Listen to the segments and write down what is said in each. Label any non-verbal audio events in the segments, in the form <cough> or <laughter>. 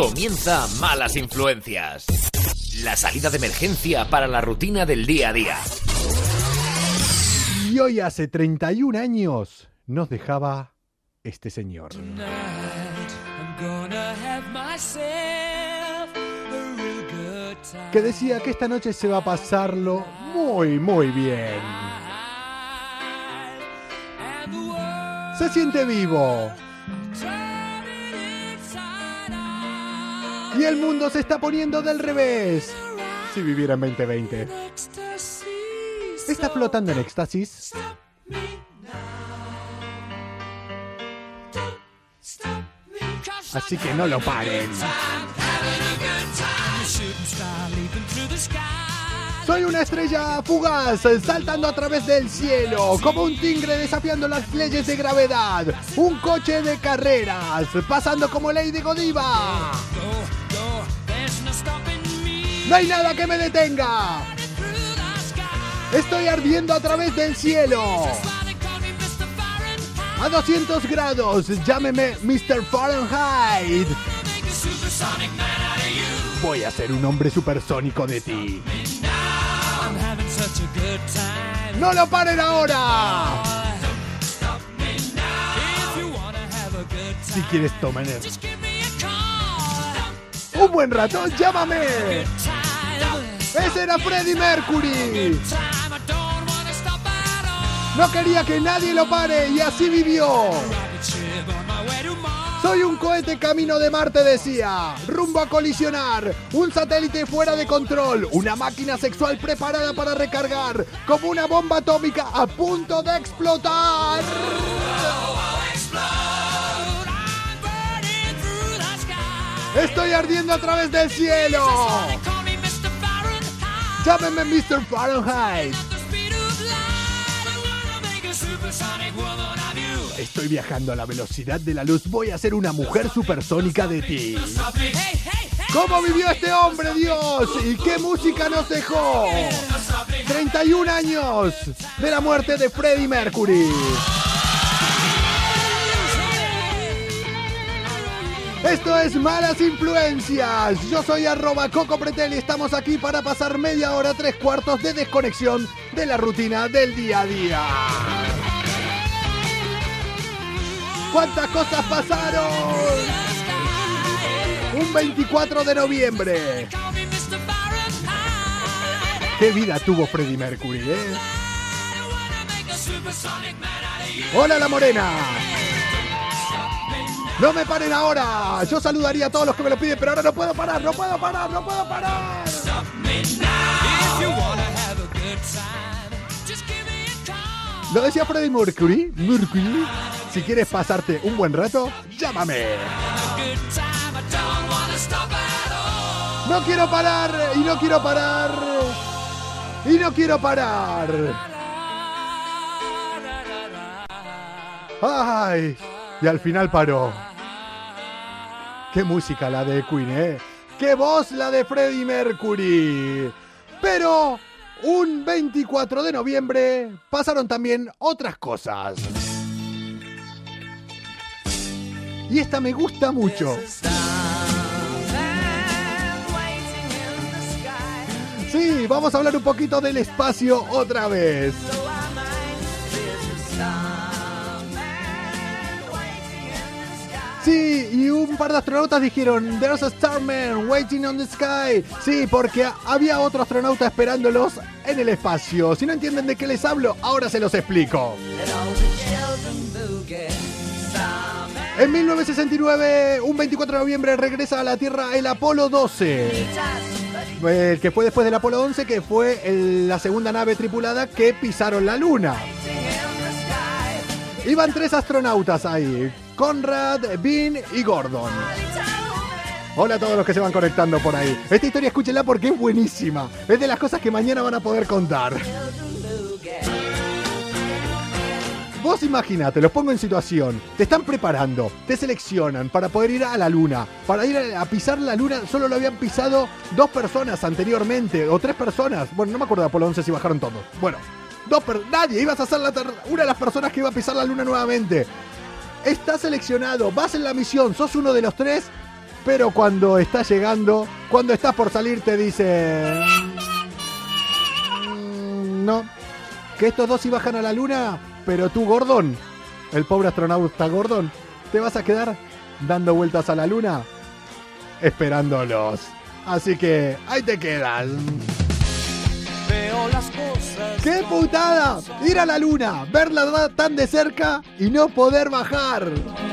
Comienza Malas Influencias. La salida de emergencia para la rutina del día a día. Y hoy hace 31 años nos dejaba este señor. Que decía que esta noche se va a pasarlo muy, muy bien. Se siente vivo. Y el mundo se está poniendo del revés. Si viviera en 2020. Está flotando en éxtasis. Así que no lo paren. Soy una estrella fugaz, saltando a través del cielo, como un tigre desafiando las leyes de gravedad. Un coche de carreras, pasando como Lady Godiva. No hay nada que me detenga. Estoy ardiendo a través del cielo. A 200 grados, llámeme Mr. Fahrenheit. Voy a ser un hombre supersónico de ti. ¡No lo paren ahora! Si quieres tomar un buen rato, llámame. Ese era Freddie Mercury. No quería que nadie lo pare y así vivió. Soy un cohete camino de Marte, decía. Rumbo a colisionar. Un satélite fuera de control. Una máquina sexual preparada para recargar. Como una bomba atómica a punto de explotar. Estoy ardiendo a través del cielo. Llámeme Mr. Fahrenheit. Estoy viajando a la velocidad de la luz. Voy a ser una mujer supersónica de ti. ¿Cómo vivió este hombre, Dios? ¿Y qué música nos dejó? 31 años de la muerte de Freddie Mercury. Esto es Malas Influencias. Yo soy arroba Coco Pretel y estamos aquí para pasar media hora, tres cuartos de desconexión de la rutina del día a día. ¿Cuántas cosas pasaron? Un 24 de noviembre. ¿Qué vida tuvo Freddie Mercury, eh? Hola la morena. No me paren ahora. Yo saludaría a todos los que me lo piden, pero ahora no puedo parar, no puedo parar, no puedo parar. Lo decía Freddie Mercury. Mercury. Si quieres pasarte un buen rato, llámame. No quiero parar y no quiero parar y no quiero parar. Ay, y al final paró. Qué música la de Queen, ¿eh? Qué voz la de Freddie Mercury. Pero un 24 de noviembre pasaron también otras cosas. Y esta me gusta mucho. Sí, vamos a hablar un poquito del espacio otra vez. Sí, y un par de astronautas dijeron, There's a Starman waiting on the sky. Sí, porque había otro astronauta esperándolos en el espacio. Si no entienden de qué les hablo, ahora se los explico. En 1969, un 24 de noviembre, regresa a la Tierra el Apolo 12. El que fue después del Apolo 11, que fue la segunda nave tripulada que pisaron la Luna. Iban tres astronautas ahí. Conrad, Bean y Gordon. Hola a todos los que se van conectando por ahí. Esta historia escúchenla porque es buenísima. Es de las cosas que mañana van a poder contar. Vos imagínate, los pongo en situación. Te están preparando, te seleccionan para poder ir a la luna. Para ir a, pisar la luna solo lo habían pisado dos personas anteriormente, o tres personas. Bueno, no me acuerdo de Apolo 11 si bajaron todos. Bueno, dos nadie, ibas a ser una de las personas que iba a pisar la luna nuevamente estás seleccionado, vas en la misión, sos uno de los tres pero cuando estás llegando, cuando estás por salir, te dice... "Mm, No, que estos dos sí bajan a la luna, pero tú, Gordon, el pobre astronauta Gordon, te vas a quedar dando vueltas a la luna esperándolos. Así que ahí te quedas. ¡Qué putada! Ir a la luna, verla tan de cerca y no poder bajar.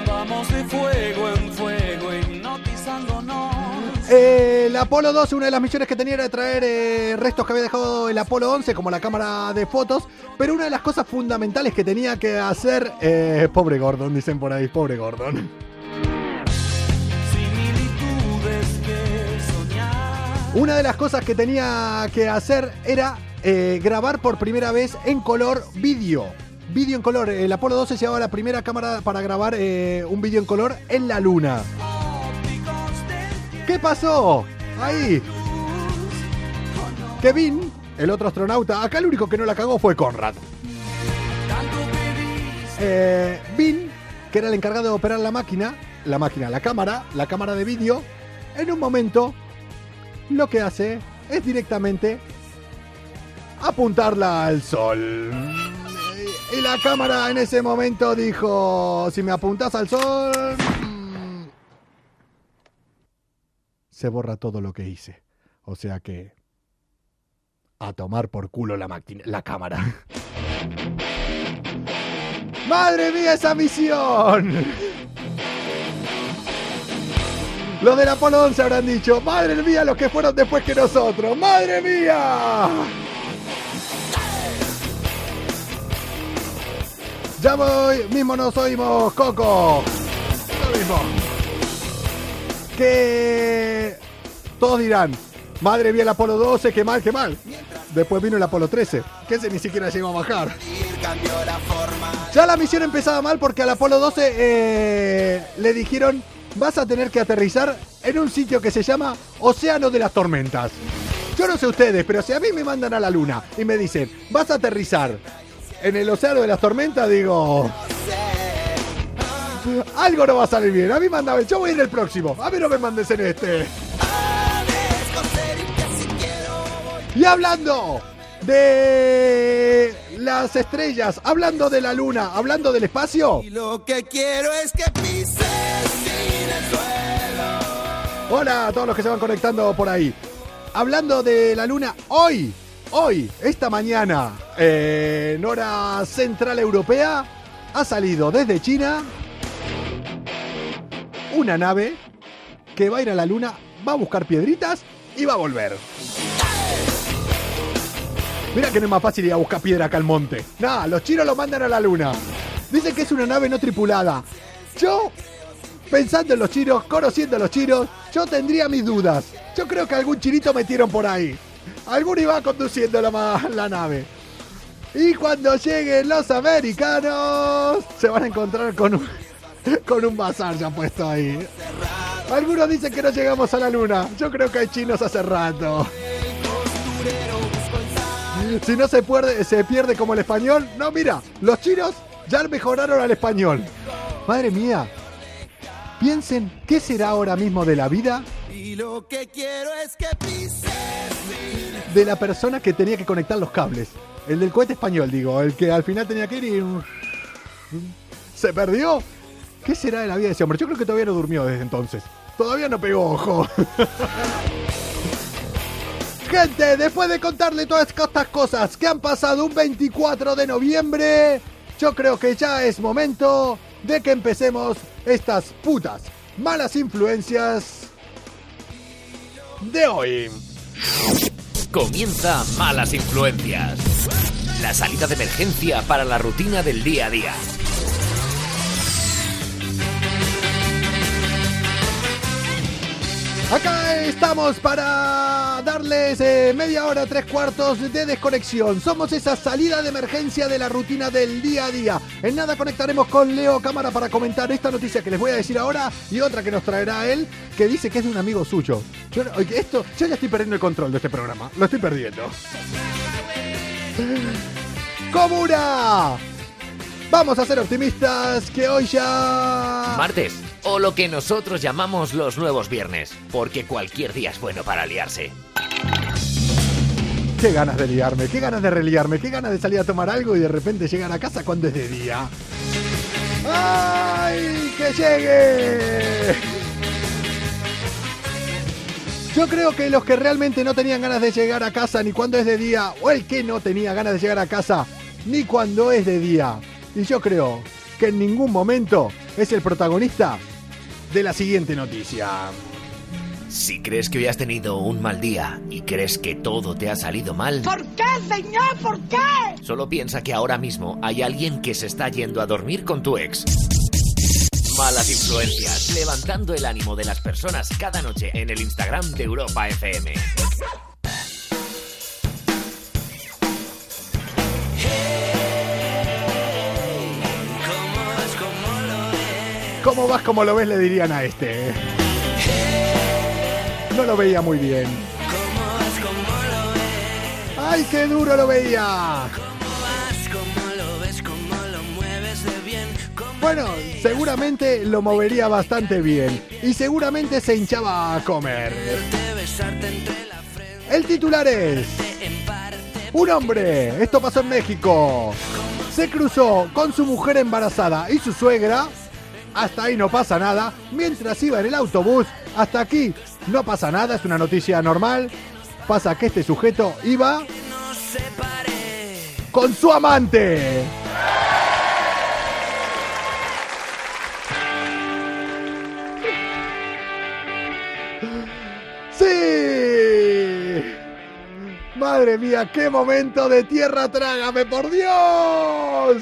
Vamos de fuego en fuego, hipnotizándonos. Eh, el Apolo 12, una de las misiones que tenía era traer eh, restos que había dejado el Apolo 11, como la cámara de fotos. Pero una de las cosas fundamentales que tenía que hacer. eh, pobre Gordon, dicen por ahí, pobre Gordon. Una de las cosas que tenía que hacer era eh, grabar por primera vez en color vídeo. Vídeo en color. El Apolo 12 llevaba la primera cámara para grabar eh, un vídeo en color en la luna. ¿Qué pasó? Ahí. Kevin, el otro astronauta, acá el único que no la cagó fue Conrad. Eh, Vin, que era el encargado de operar la máquina, la máquina, la cámara, la cámara de vídeo, en un momento lo que hace es directamente apuntarla al sol. Y la cámara en ese momento dijo, si me apuntas al sol, mm, se borra todo lo que hice. O sea que... A tomar por culo la máquina, la cámara. <laughs> ¡Madre mía esa misión! Los del Apolo 11 habrán dicho, ¡Madre mía los que fueron después que nosotros! ¡Madre mía! Ya voy, mismo nos oímos, Coco. Lo mismo. Que todos dirán, madre mía el Apolo 12, qué mal, qué mal. Después vino el Apolo 13, que ese ni siquiera llegó a bajar. Ya la misión empezaba mal porque al Apolo 12 eh, le dijeron vas a tener que aterrizar en un sitio que se llama Océano de las Tormentas. Yo no sé ustedes, pero si a mí me mandan a la luna y me dicen vas a aterrizar en el Océano de las Tormentas, digo... Algo no va a salir bien. A mí mandame, yo voy en el próximo. A mí no me mandes en este. Y hablando de las estrellas, hablando de la luna, hablando del espacio. Y lo que quiero es que pises sin el suelo. Hola a todos los que se van conectando por ahí. Hablando de la luna, hoy, hoy, esta mañana, en hora central europea, ha salido desde China una nave que va a ir a la luna, va a buscar piedritas y va a volver. Mira que no es más fácil ir a buscar piedra acá al monte. Nah, los chinos lo mandan a la luna. Dicen que es una nave no tripulada. Yo, pensando en los chinos, conociendo a los chinos, yo tendría mis dudas. Yo creo que algún chinito metieron por ahí. Alguno iba conduciendo la, nave. Y cuando lleguen los americanos, se van a encontrar con un, <laughs> con un bazar ya puesto ahí. Algunos dicen que no llegamos a la luna. Yo creo que hay chinos hace rato. Si no se pierde, se pierde como el español. No, mira, los chinos ya mejoraron al español. Madre mía. Piensen, ¿qué será ahora mismo de la vida Y lo que quiero es que pises sin de la persona que tenía que conectar los cables? El del cohete español, digo, el que al final tenía que ir y... ¿Se perdió? ¿Qué será de la vida de ese hombre? Yo creo que todavía no durmió desde entonces. Todavía no pegó ojo. <laughs> Gente, después de contarle todas estas cosas que han pasado un 24 de noviembre, yo creo que ya es momento de que empecemos estas putas malas influencias de hoy. Comienza Malas Influencias. La salida de emergencia para la rutina del día a día. Acá estamos para darles eh, media hora, tres cuartos de desconexión. Somos esa salida de emergencia de la rutina del día a día. En nada conectaremos con Leo Cámara para comentar esta noticia que les voy a decir ahora y otra que nos traerá él, que dice que es de un amigo suyo. Yo, esto, yo ya estoy perdiendo el control de este programa. Lo estoy perdiendo. ¡Comuna! Vamos a ser optimistas que hoy ya... Martes, o lo que nosotros llamamos los nuevos viernes, porque cualquier día es bueno para liarse. Qué ganas de liarme, qué ganas de reliarme, qué ganas de salir a tomar algo y de repente llegar a casa cuando es de día. ¡Ay! ¡Que llegue! Yo creo que los que realmente no tenían ganas de llegar a casa ni cuando es de día, o el que no tenía ganas de llegar a casa ni cuando es de día, y yo creo que en ningún momento es el protagonista de la siguiente noticia. Si crees que hoy has tenido un mal día y crees que todo te ha salido mal, ¿Por qué, señor? ¿Por qué? solo piensa que ahora mismo hay alguien que se está yendo a dormir con tu ex. Malas influencias, levantando el ánimo de las personas cada noche en el Instagram de Europa FM. ¿Cómo vas como lo ves? Le dirían a este. No lo veía muy bien. ¡Ay, qué duro lo veía! Bueno, seguramente lo movería bastante bien. Y seguramente se hinchaba a comer. El titular es... Un hombre, esto pasó en México, se cruzó con su mujer embarazada y su suegra hasta ahí no pasa nada. Mientras iba en el autobús, hasta aquí no pasa nada, es una noticia normal. Pasa que este sujeto iba con su amante. ¡Sí! Madre mía, qué momento de tierra trágame, por Dios.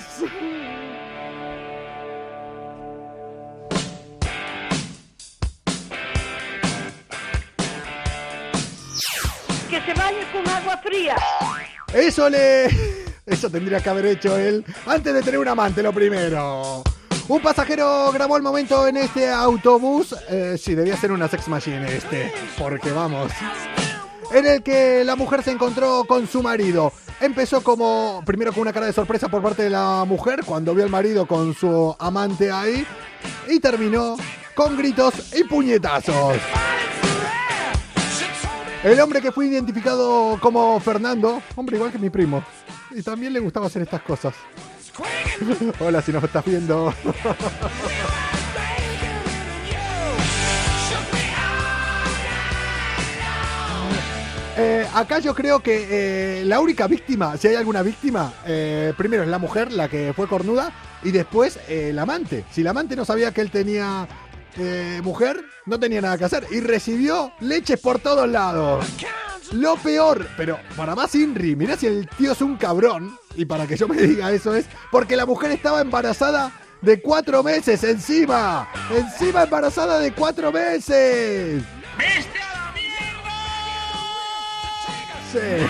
Que se bañe con agua fría. Eso le. <laughs> Eso tendría que haber hecho él antes de tener un amante, lo primero. Un pasajero grabó el momento en este autobús. Eh, sí, debía ser una sex machine este. Porque vamos. En el que la mujer se encontró con su marido. Empezó como. Primero con una cara de sorpresa por parte de la mujer cuando vio al marido con su amante ahí. Y terminó con gritos y puñetazos. El hombre que fue identificado como Fernando, hombre igual que mi primo, y también le gustaba hacer estas cosas. <laughs> Hola, si nos estás viendo. <laughs> Eh, acá yo creo que eh, la única víctima, si hay alguna víctima, eh, primero es la mujer, la que fue cornuda, y después el amante. Si el amante no sabía que él tenía eh, mujer, no tenía nada que hacer. Y recibió leches por todos lados. Lo peor, pero para más Inri, mirá si el tío es un cabrón, y para que yo me <laughs> diga eso es, porque la mujer estaba embarazada de cuatro meses encima. Encima embarazada de cuatro meses. Sí.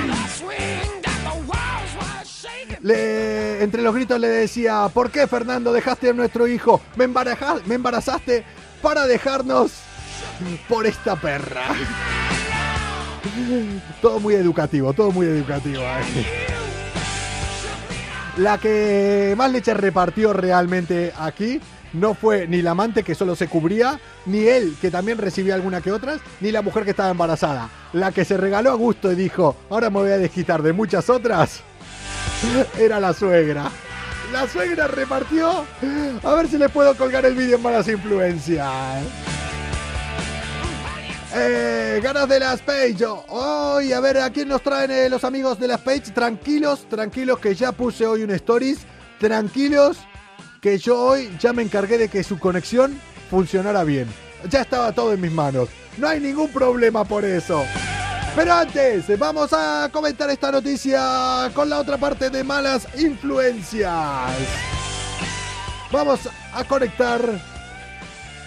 Le- entre los gritos le decía, ¿por qué Fernando dejaste a nuestro hijo? Me embarazaste para dejarnos por esta perra. Todo muy educativo, todo muy educativo. La que más leche repartió realmente aquí no fue ni la amante que solo se cubría, ni él que también recibía alguna que otras, ni la mujer que estaba embarazada. La que se regaló a gusto y dijo, ahora me voy a desquitar de muchas otras, era la suegra. La suegra repartió. A ver si le puedo colgar el vídeo en malas influencias. Eh, ganas de las Page. Hoy, a ver, ¿a quién nos traen eh, los amigos de las Page? Tranquilos, tranquilos, que ya puse hoy un stories. Tranquilos, que yo hoy ya me encargué de que su conexión funcionara bien. Ya estaba todo en mis manos. No hay ningún problema por eso. Pero antes, vamos a comentar esta noticia con la otra parte de malas influencias. Vamos a conectar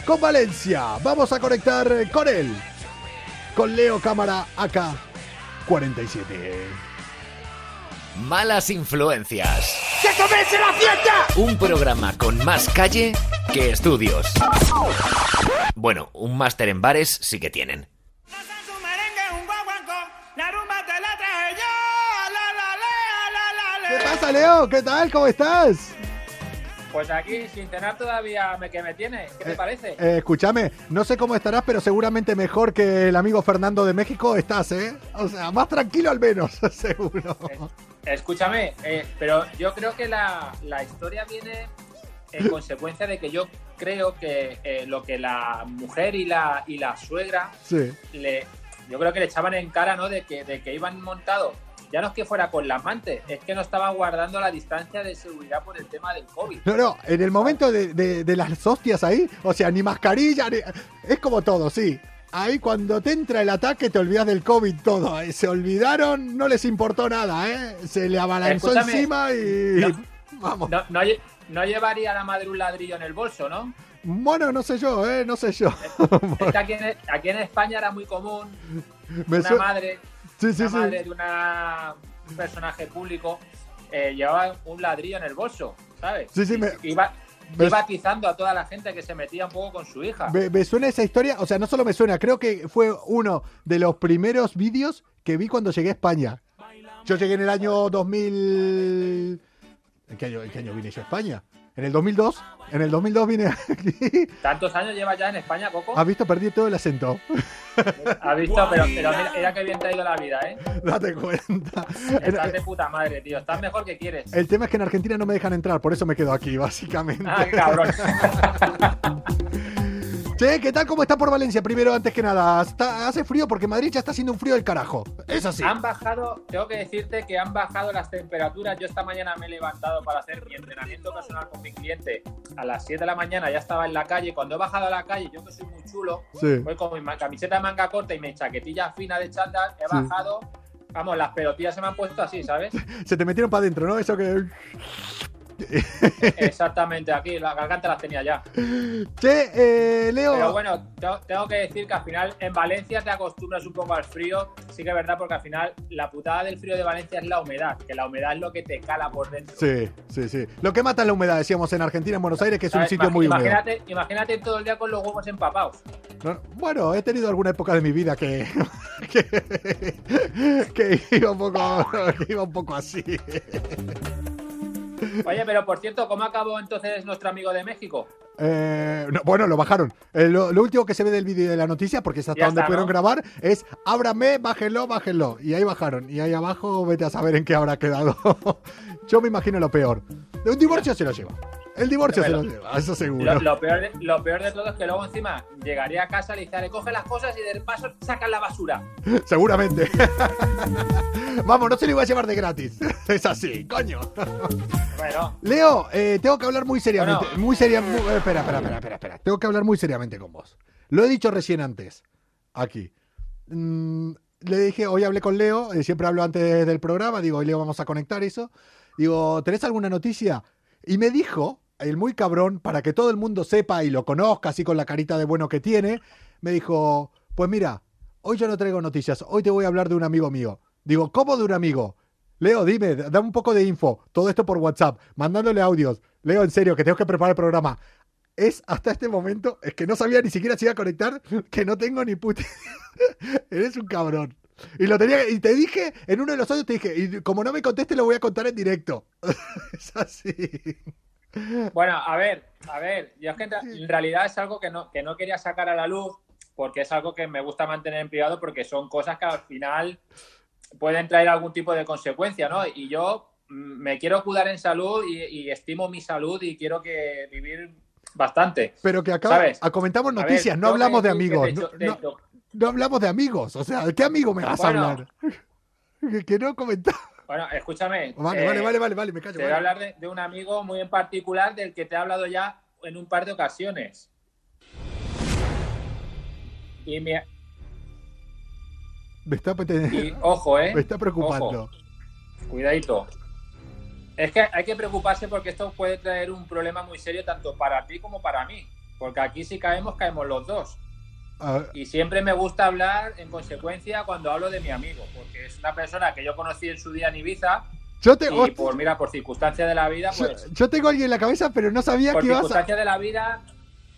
con Valencia. Vamos a conectar con él. Con Leo Cámara AK 47. Malas influencias. ¡Que comience la fiesta! Un programa con más calle que estudios. Bueno, un máster en bares sí que tienen. Pasa, Leo? ¿Qué tal? ¿Cómo estás? Pues aquí, sin cenar todavía me, que me tiene. ¿Qué te parece? Eh, escúchame, no sé cómo estarás, pero seguramente mejor que el amigo Fernando de México estás, ¿eh? O sea, más tranquilo al menos, <laughs> seguro. Escúchame, eh, pero yo creo que la, la historia viene en <laughs> consecuencia de que yo creo que eh, lo que la mujer y la, y la suegra Sí. le, yo creo que le echaban en cara, ¿no? De que, de que iban montados. Ya no es que fuera con la amante, es que no estaban guardando la distancia de seguridad por el tema del COVID. No, no, en el momento de, de- de las hostias ahí, o sea, ni mascarilla, ni- es como todo, sí. Ahí cuando te entra el ataque te olvidas del COVID todo. ¿eh? Se olvidaron, no les importó nada, ¿eh? Se le abalanzó Escúchame, encima y... no. <laughs> Vamos. No, no, no llevaría la madre un ladrillo en el bolso, ¿no? Bueno, no sé yo, ¿eh? No sé yo. Es que <laughs> aquí en, aquí en España era muy común Me una madre, Sí, sí, una sí. madre de una- un personaje público eh, llevaba un ladrillo en el bolso, ¿sabes? Sí, sí, me- Iba, me- iba atizando a toda la gente que se metía un poco con su hija. Me, me suena esa historia, o sea, no solo me suena, creo que fue uno de los primeros vídeos que vi cuando llegué a España. Yo llegué en el año 2000... ¿En qué año, en qué año vine yo a España? En el 2002. En el 2002 vine aquí. ¿Tantos años lleva ya en España, Coco? ¿Has visto? Perdí todo el acento. ¿Has visto? Pero, pero mira, mira que bien te ha ido la vida, ¿eh? Date cuenta. Estás de puta madre, tío. Estás mejor que quieres. El tema es que en Argentina no me dejan entrar, por eso me quedo aquí, básicamente. Ah, cabrón. <laughs> Che, ¿qué tal? ¿Cómo está por Valencia? Primero, antes que nada, ¿Está- hace frío porque Madrid ya está haciendo un frío del carajo. Eso sí. Han bajado, tengo que decirte que han bajado las temperaturas. Yo esta mañana me he levantado para hacer mi entrenamiento personal con mi cliente. A las 7 de la mañana ya estaba en la calle. Cuando he bajado a la calle, yo que soy muy chulo, Sí. voy con mi camiseta de manga corta y mi chaquetilla fina de chándal, he Sí. bajado. Vamos, las pelotillas se me han puesto así, ¿sabes? <laughs> Se te metieron para adentro, ¿no? Eso que. Exactamente, aquí la garganta las tenía ya. Che, eh, Leo. Pero bueno, tengo, que decir que al final en Valencia te acostumbras un poco al frío. Sí que es verdad, porque al final la putada del frío de Valencia es la humedad, que la humedad es lo que te cala por dentro. Sí, sí, sí. Lo que mata es la humedad, decíamos en Argentina, en Buenos Aires, que es un sitio Imag- muy húmedo. imagínate, imagínate todo el día con los huevos empapados. No, bueno, he tenido alguna época de mi vida que. <laughs> que, que iba un poco. que iba un poco así. Oye, pero por cierto, ¿cómo acabó entonces nuestro amigo de México? Eh, no, bueno, lo bajaron. Eh, lo, lo último que se ve del vídeo de la noticia, porque es hasta Ya donde está, pudieron ¿no? grabar, es ábrame, bájenlo, bájenlo. Y ahí bajaron. Y ahí abajo, vete a saber en qué habrá quedado. <laughs> Yo me imagino lo peor. De un divorcio se lo lleva. El divorcio se lo lleva, eso seguro. Lo, lo peor de, lo peor de todo es que luego encima llegaría a casa, le dice, coge las cosas y del paso sacan la basura. <laughs> Seguramente. <laughs> Vamos, no se lo iba a llevar de gratis. <laughs> Es así, coño. Bueno, Leo, eh, tengo que hablar muy seriamente. Bueno. Muy seriamente. espera, espera, espera, espera, espera. Tengo que hablar muy seriamente con vos. Lo he dicho recién antes. Aquí. Mm, le dije, hoy hablé con Leo, eh, siempre hablo antes del programa, digo, hoy Leo vamos a conectar eso. Digo, ¿tenés alguna noticia? Y me dijo, el muy cabrón, para que todo el mundo sepa y lo conozca, así con la carita de bueno que tiene, me dijo, pues mira, hoy yo no traigo noticias, hoy te voy a hablar de un amigo mío. Digo, ¿cómo de un amigo? Leo, dime, dame un poco de info. Todo esto por WhatsApp, mandándole audios. Leo, en serio, que tengo que preparar el programa. Es hasta este momento, es que no sabía ni siquiera si iba a conectar, que no tengo ni puta. <laughs> Eres un cabrón. Y lo tenía, y te dije, en uno de los audios te dije, y como no me conteste, lo voy a contar en directo. <laughs> es así. Bueno, a ver, a ver, yo es que en, realidad es algo que no, que no quería sacar a la luz porque es algo que me gusta mantener en privado porque son cosas que al final pueden traer algún tipo de consecuencia, ¿no? Y yo mm, me quiero cuidar en salud y, y estimo mi salud y quiero que vivir bastante. Pero que acá ¿Sabes? comentamos ver, noticias, no hablamos de amigos. No, hablamos de amigos. O sea, ¿de qué amigo me vas Bueno. a hablar? <laughs> que, que no comentamos. Bueno, escúchame. Vale, eh, vale, vale, vale, vale, me callo. Te voy vale. a hablar de, de un amigo muy en particular del que te he hablado ya en un par de ocasiones. Y, me- Me está, y ojo, ¿eh? <laughs> me está preocupando. Ojo, cuidadito. Es que hay que preocuparse porque esto puede traer un problema muy serio tanto para ti como para mí. Porque aquí si caemos, caemos los dos. Y siempre me gusta hablar en consecuencia cuando hablo de mi amigo, porque es una persona que yo conocí en su día en Ibiza yo, te, y por, mira, por circunstancias de la vida, yo, pues... yo tengo a alguien en la cabeza, pero no sabía Por que ibas a, circunstancias de la vida...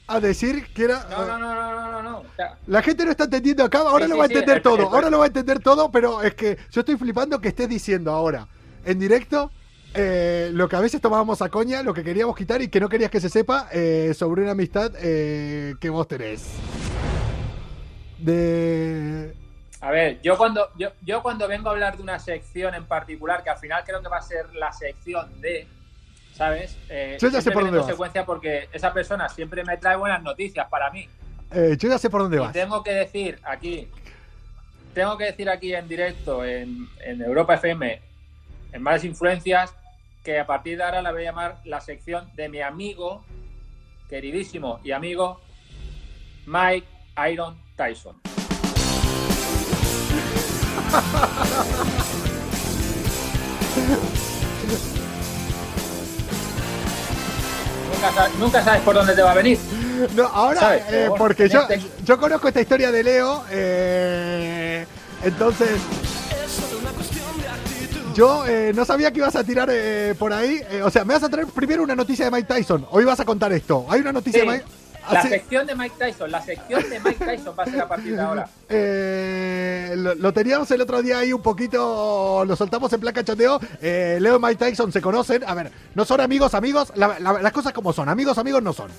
a decir que era. No, no, no, no, no, no, no. O sea, La gente no está entendiendo acá, ahora Sí, lo sí, va a sí, entender el- todo, ahora lo va a entender todo, pero es que yo estoy flipando que estés diciendo ahora, en directo, eh, lo que a veces tomábamos a coña, lo que queríamos quitar y que no querías que se sepa eh, sobre una amistad eh, que vos tenés. De. A ver, yo cuando, yo, yo cuando vengo a hablar de una sección en particular, que al final creo que va a ser la sección de, ¿sabes? Eh, Yo ya sé por dónde vas. consecuencia porque esa persona siempre me trae buenas noticias para mí. eh, yo ya sé por dónde Y vas. tengo que decir aquí, tengo que decir aquí en directo, en, en Europa FM, en Malas Influencias, que a partir de ahora la voy a llamar la sección de mi amigo, queridísimo y amigo, Mike Iron Tyson. Nunca sabes, nunca sabes por dónde te va a venir. No, ahora, eh, bueno, porque yo, este- yo conozco esta historia de Leo, eh, entonces. Yo eh, no sabía que ibas a tirar eh, por ahí. eh, o sea, me vas a traer primero una noticia de Mike Tyson. Hoy vas a contar esto. Hay una noticia Sí, de Mike. La Hace- sección de Mike Tyson, la sección de Mike Tyson va a ser a partir de ahora. <laughs> Eh, lo, lo teníamos el otro día ahí un poquito, lo soltamos en plan cachoteo. Eh, Leo y Mike Tyson se conocen. A ver, no son amigos, amigos. La- la- las cosas como son. Amigos, amigos no son.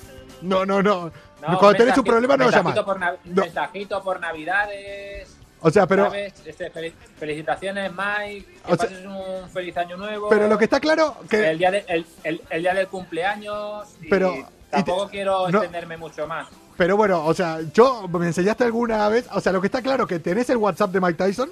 No, no, no. No, Cuando tenés un problema no lo llamas. Por No. Mensajito por Navidades. O sea, pero. Este, fel- felicitaciones, Mike. Que O sea- pases un feliz año nuevo. pero lo que está claro que el, día de- el, el- el día del cumpleaños. y Pero- tampoco te- quiero no- extenderme mucho más. Pero bueno, o sea, yo me enseñaste alguna vez, o sea, lo que está claro que tenés el WhatsApp de Mike Tyson,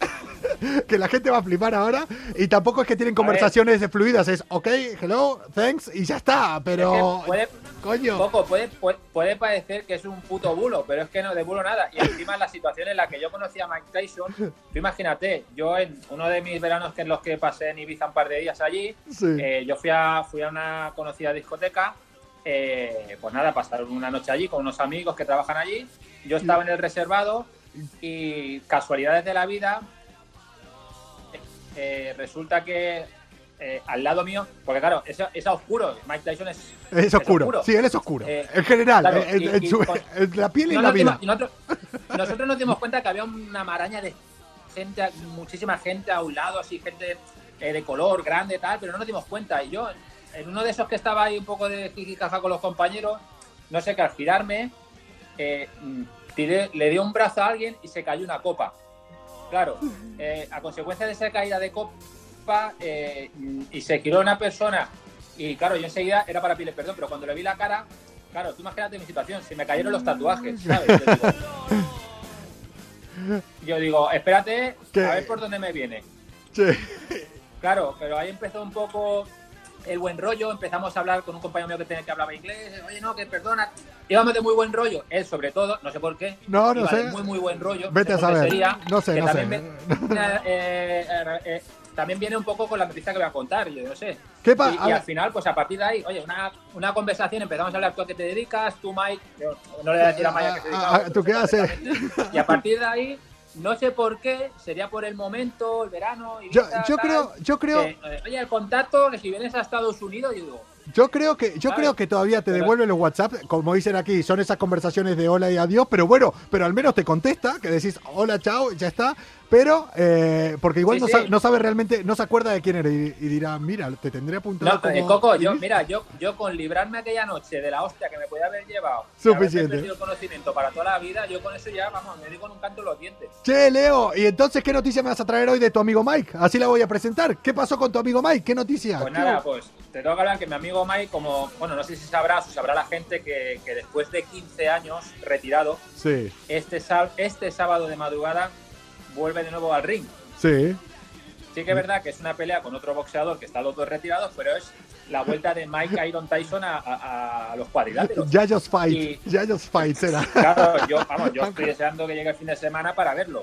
<laughs> que la gente va a flipar ahora, y tampoco es que tienen conversaciones fluidas, es ok, hello, thanks, y ya está, pero... Es que puede, Coño. Poco, puede, puede, puede parecer que es un puto bulo, pero es que no de bulo nada. Y encima la situación en la que yo conocí a Mike Tyson, tú imagínate, yo en uno de mis veranos que en los que pasé en Ibiza un par de días allí, Sí. eh, yo fui a, fui a una conocida discoteca, eh, pues nada, pasaron una noche allí con unos amigos que trabajan allí, yo estaba en el reservado y casualidades de la vida, eh, resulta que eh, al lado mío, porque claro, es, es oscuro, Mike Tyson es, Es oscuro. Sí, él es oscuro. Eh, en general, claro, en, y- en y su- con- en la piel y no la vida. dimos- nosotros, nosotros nos dimos cuenta que había una maraña de gente, muchísima gente a un lado, así, gente eh, de color, grande, tal, pero no nos dimos cuenta. Y yo, en uno de esos que estaba ahí un poco de jijijaja con los compañeros, no sé, que al girarme, eh, mm, tiré- le dio un brazo a alguien y se cayó una copa. Claro, <laughs> eh, a consecuencia de esa caída de copa, eh, mm, y se giró una persona, y claro, yo enseguida era para pedirle perdón, pero cuando le vi la cara, claro, tú imagínate mi situación, se me cayeron los tatuajes, <laughs> ¿sabes? Yo digo, yo digo, espérate, ¿Qué? a ver por dónde me viene. Sí. Claro, pero ahí empezó un poco el buen rollo, empezamos a hablar con un compañero mío que, tenía, que hablaba inglés, oye, no, que perdona, íbamos de muy buen rollo, él sobre todo, no sé por qué, No, no iba sé. de muy, muy buen rollo. Vete a saber. sería, No sé, no también sé. eh, eh, eh, también viene un poco con la noticia que voy a contar, yo no sé. ¿Qué y, y al final, pues a partir de ahí, oye, una, una conversación, empezamos a hablar tú a qué te dedicas, tú Mike, yo no le voy a decir a Mike a qué dedica, Ah, ah, pero ¿tú qué haces? Y a partir de ahí, no sé por qué, sería por el momento, el verano, Yo, Ibiza, yo tal, creo, yo creo, que, eh, oye, el contacto, que si vienes a Estados Unidos, yo digo, yo creo que, yo ¿sabes? creo que todavía te devuelven los WhatsApp, como dicen aquí, son esas conversaciones de hola y adiós, pero bueno, pero al menos te contesta, que decís hola, chao, ya está. Pero, eh, porque igual Sí, no, sí. Sabe, no sabe realmente, no se acuerda de quién eres y, y dirá, mira, te tendré apuntado No, como... eh, Coco, yo, mira, yo, yo con librarme aquella noche de la hostia que me podía haber llevado, Suficiente. conocimiento para toda la vida, yo con eso ya, vamos, me digo en un canto los dientes. Che, Leo, y entonces, ¿qué noticia me vas a traer hoy de tu amigo Mike? Así la voy a presentar. ¿Qué pasó con tu amigo Mike? ¿Qué noticia? Pues ¿Qué- nada, pues te tengo que hablar que mi amigo Mike, como, bueno, no sé si sabrás o sabrá la gente que, que después de 15 años retirado, Sí, este, este sábado de madrugada vuelve de nuevo al ring. sí. Sí que es verdad que es una pelea con otro boxeador que está los dos retirados, pero es la vuelta de Mike Iron Tyson a, a- a los cuadriláteros. Ya just fight, Y- ya just fight será. Claro, yo, vamos, yo <laughs> estoy deseando que llegue el fin de semana para verlo.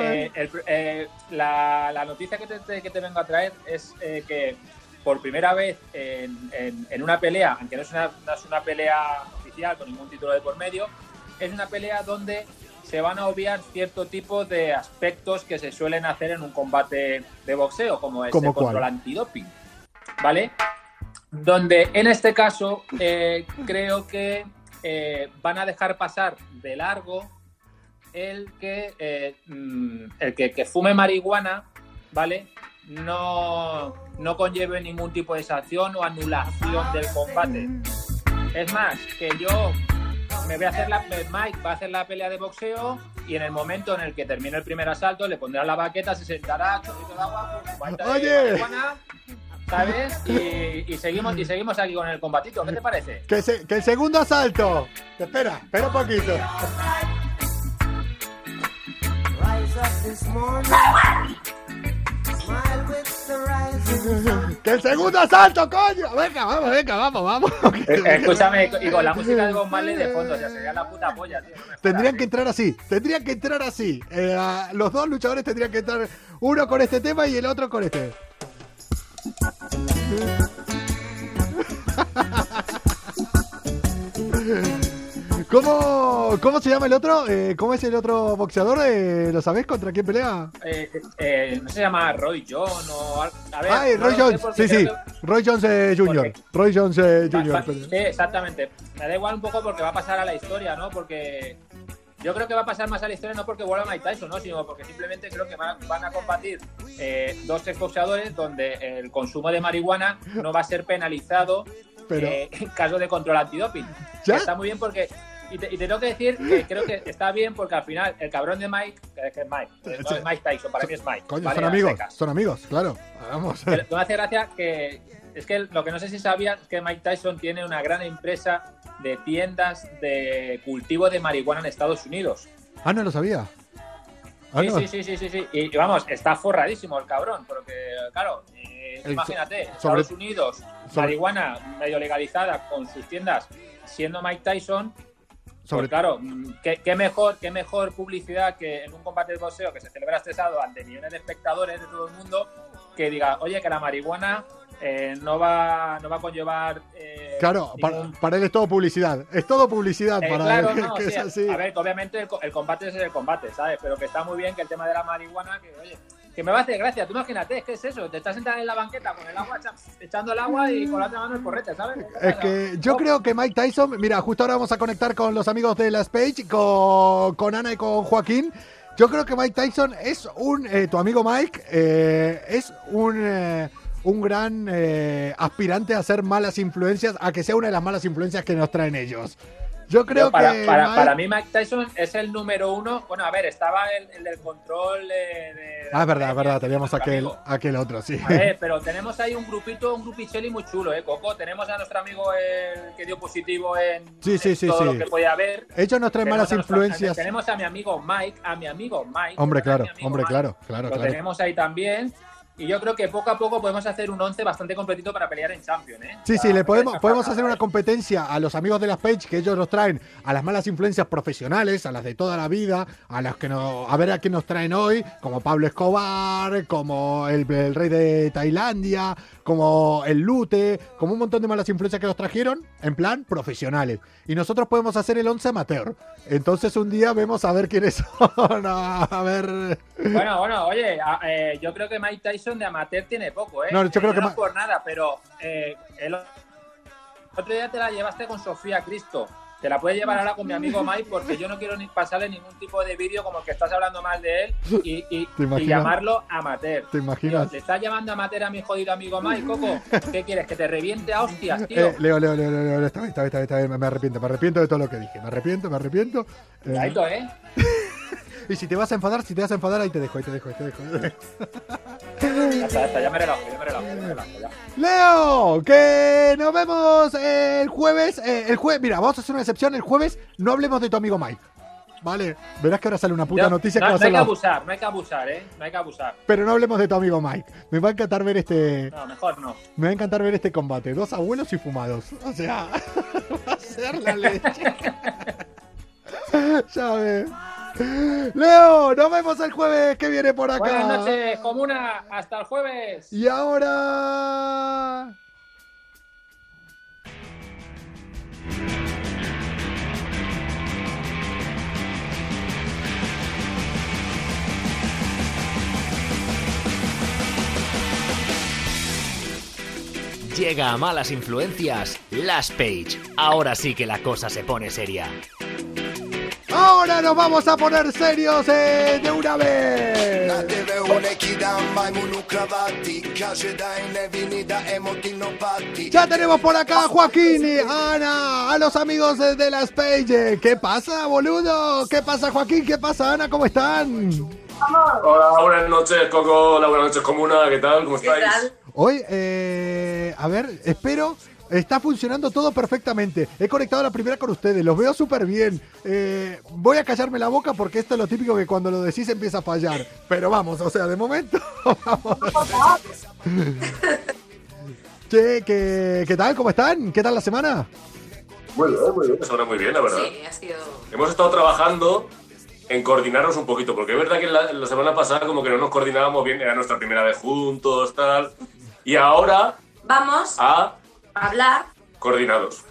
Eh, el eh, la, la noticia que te, te- que te vengo a traer es eh, que por primera vez en, en- en una pelea, aunque no es una, no es una pelea oficial con ningún título de por medio, es una pelea donde se van a obviar cierto tipo de aspectos que se suelen hacer en un combate de boxeo, como es ¿Cómo el control antidoping. ¿Vale? Donde en este caso eh, creo que eh, van a dejar pasar de largo el que, eh, mm, el que, que fume marihuana, ¿vale? no, no conlleve ningún tipo de sanción o anulación del combate. Es más, que yo me voy a hacer la Mike va a hacer la pelea de boxeo y en el momento en el que termine el primer asalto le pondrá la baqueta, se sentará, chorrito de agua, Oye. ¿sabes? Y, y, seguimos y seguimos aquí con el combatito. ¿Qué te parece? Que, se, que el segundo asalto. Espera, espera un poquito. ¡Que <laughs> el segundo asalto, coño! Venga, vamos, venga, vamos, vamos. <laughs> Eh, escúchame, y con la música de Bob Marley de fondo, ya sería la puta polla, tío. No tendrían que entrar así, tendrían que entrar así. Eh, los dos luchadores tendrían que entrar uno con este tema y el otro con este. <laughs> ¿Cómo, ¿Cómo se llama el otro? Eh, ¿Cómo es el otro boxeador? Eh, ¿Lo sabés contra quién pelea? Eh, eh, no se llama Roy Jones o... A ver, Roy no Jones, sí, sí. Roy Jones eh, Jr. Roy Jones eh, Jr. Sí, exactamente. Me da igual un poco porque va a pasar a la historia, ¿no? Porque yo creo que va a pasar más a la historia no porque vuelva Mike Tyson, ¿no? sino porque simplemente creo que van, van a combatir eh, dos exboxeadores donde el consumo de marihuana no va a ser penalizado Pero- eh, en caso de control antidoping. ¿Ya? Está muy bien porque... Y te, y te tengo que decir que creo que está bien porque al final el cabrón de Mike, que es Mike, no es Mike Tyson, para mí es Mike. Coño, ¿vale? son amigos, son amigos, claro. Vamos. Pero me hace gracia que es que lo que no sé si sabías es que Mike Tyson tiene una gran empresa de tiendas de cultivo de marihuana en Estados Unidos. Ah, no lo sabía. Ah, Sí, no. sí, sí, sí, sí, sí. Y, y vamos, está forradísimo el cabrón, porque claro, eh, El- imagínate, sobre- Estados Unidos, sobre- marihuana medio legalizada con sus tiendas, siendo Mike Tyson, Sobre- pues claro, mm, ¿qué, qué mejor, qué mejor publicidad que en un combate de boxeo que se celebra este sábado ante millones de espectadores de todo el mundo que diga, oye, que la marihuana eh, no va no va a conllevar eh, Claro, ningún- para él es todo publicidad. Es todo publicidad Eh, para claro, él. no, <laughs> que sí, es así. A ver, que obviamente el, el combate es el combate, ¿sabes? Pero que está muy bien que el tema de la marihuana, que oye, que me va a hacer gracia. Tú imagínate, ¿qué es eso? Te estás sentado en la banqueta con el agua, echa- echando el agua y con la otra mano el correte, ¿sabes? Es que yo creo que Mike Tyson, mira, justo ahora vamos a conectar con los amigos de la Page, con, con Ana y con Joaquín. Yo creo que Mike Tyson es un, eh, tu amigo Mike, eh, es un, eh, un gran aspirante a ser malas influencias, a que sea una de las malas influencias que nos traen ellos. Yo creo para, que para, Mike- para mí Mike Tyson es el número uno. Bueno, a ver, estaba el, el del control de... de- Ah, es verdad, es verdad, teníamos aquel, amigo. aquel otro, sí. A ver, pero tenemos ahí un grupito, un grupicheli muy chulo, ¿eh, Coco? Tenemos a nuestro amigo el que dio positivo en, Sí, sí, en sí, todo sí. lo que podía haber. Ellos nos traen Tenemos malas nuestro- influencias. tenemos a mi amigo Mike, a mi amigo Mike. Hombre, claro, hombre, Mike. claro, claro, Lo claro. tenemos ahí también. Y yo creo que poco a poco podemos hacer un 11 bastante completito para pelear en Champions, ¿eh? Sí, sí, le podemos, podemos hacer una competencia a los amigos de las Page que ellos nos traen a las malas influencias profesionales, a las de toda la vida, a las que nos, a ver a quién nos traen hoy, como Pablo Escobar, como el, el rey de Tailandia, como el Lute, como un montón de malas influencias que nos trajeron, en plan profesionales. Y nosotros podemos hacer el 11 amateur. Entonces un día vemos a ver quiénes <laughs> son, a ver... Bueno, bueno, oye, a- eh, yo creo que Mike Tyson de amateur tiene poco, ¿eh? No, yo creo Eh, que no por nada, pero eh, el otro día te la llevaste con Sofía Cristo. Te la puedes llevar ahora con mi amigo Mike porque yo no quiero ni pasarle ningún tipo de vídeo como el que estás hablando mal de él y, y- <laughs> llamarlo amateur. ¿Te imaginas? Tío, ¿Le estás llamando amateur a mi jodido amigo Mike, Coco? ¿Qué quieres? ¿Que te reviente a hostias, tío? Eh, Leo, Leo, Leo, Leo, Leo, está bien, está bien, está bien, me arrepiento, me arrepiento de todo lo que dije, me arrepiento, me arrepiento. Eh, Cuidadito, ¿eh? <laughs> y si te vas a enfadar, si te vas a enfadar, ahí te dejo, ahí te dejo, ahí te dejo. dejo. Ya me relajo, ya me relajo, ya me relajo, ya. Leo, que nos vemos el jueves. eh, el jueves, mira, vamos a hacer una excepción. El jueves no hablemos de tu amigo Mike. Vale, verás que ahora sale una puta noticia no, que hay que abusar, no hay que abusar, ¿eh? No hay que abusar. Pero no hablemos de tu amigo Mike. Me va a encantar ver este. No, mejor no. Me va a encantar ver este combate. Dos abuelos y fumados. O sea, <laughs> va a ser la leche. <laughs> ya ves. Leo, nos vemos el jueves que viene por acá. Buenas noches, comuna. Hasta el jueves. Y ahora. Llega a malas influencias Las Page. Ahora sí que la cosa se pone seria. Ahora nos vamos a poner serios eh, de una vez. Ya tenemos por acá a Joaquín y Ana, a los amigos de, de las Page. ¿Qué pasa, boludo? ¿Qué pasa, Joaquín? ¿Qué pasa, Ana? ¿Cómo están? Hola, buenas noches, Coco. Hola, buenas noches, Comuna. ¿Qué tal? ¿Cómo ¿Qué estáis? tal? Hoy, eh, a ver, espero. Está funcionando todo perfectamente. He conectado la primera con ustedes, los veo súper bien. Eh, voy a callarme la boca porque esto es lo típico que cuando lo decís empieza a fallar. Pero vamos, o sea, de momento. <laughs> vamos. che, ¿qué, ¿qué tal? ¿Cómo están? ¿Qué tal la semana? Muy bien, muy bien. Suena muy bien, la verdad. Sí, ha sido. Hemos estado trabajando en coordinarnos un poquito, porque es verdad que la, la semana pasada como que no nos coordinábamos bien, era nuestra primera vez juntos, tal. Y ahora, Vamos a a hablar. coordinados.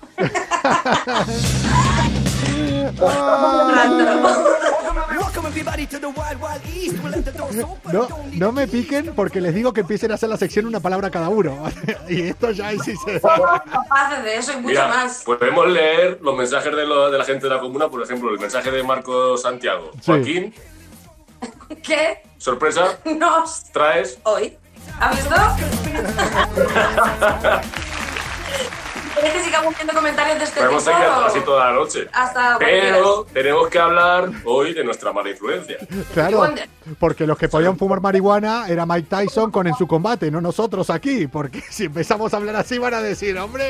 No, no me piquen porque les digo que empiecen a hacer la sección una palabra cada uno. <laughs> y esto ya sí se... Capaces de eso y mucho Mira, más. podemos leer los mensajes de, lo- de la gente de la comuna, por ejemplo, el mensaje de Marco Santiago. Sí. Joaquín, <laughs> ¿Qué sorpresa, <laughs> nos traes. hoy? ¿Has visto? ¿Quieres que sigamos viendo comentarios de este Podemos tipo? seguir así toda la noche. Hasta Pero tenemos que hablar hoy de nuestra mala influencia. <laughs> Claro, porque los que podían fumar marihuana era Mike Tyson con En su combate, no nosotros aquí. Porque <laughs> si empezamos a hablar así van a decir, hombre...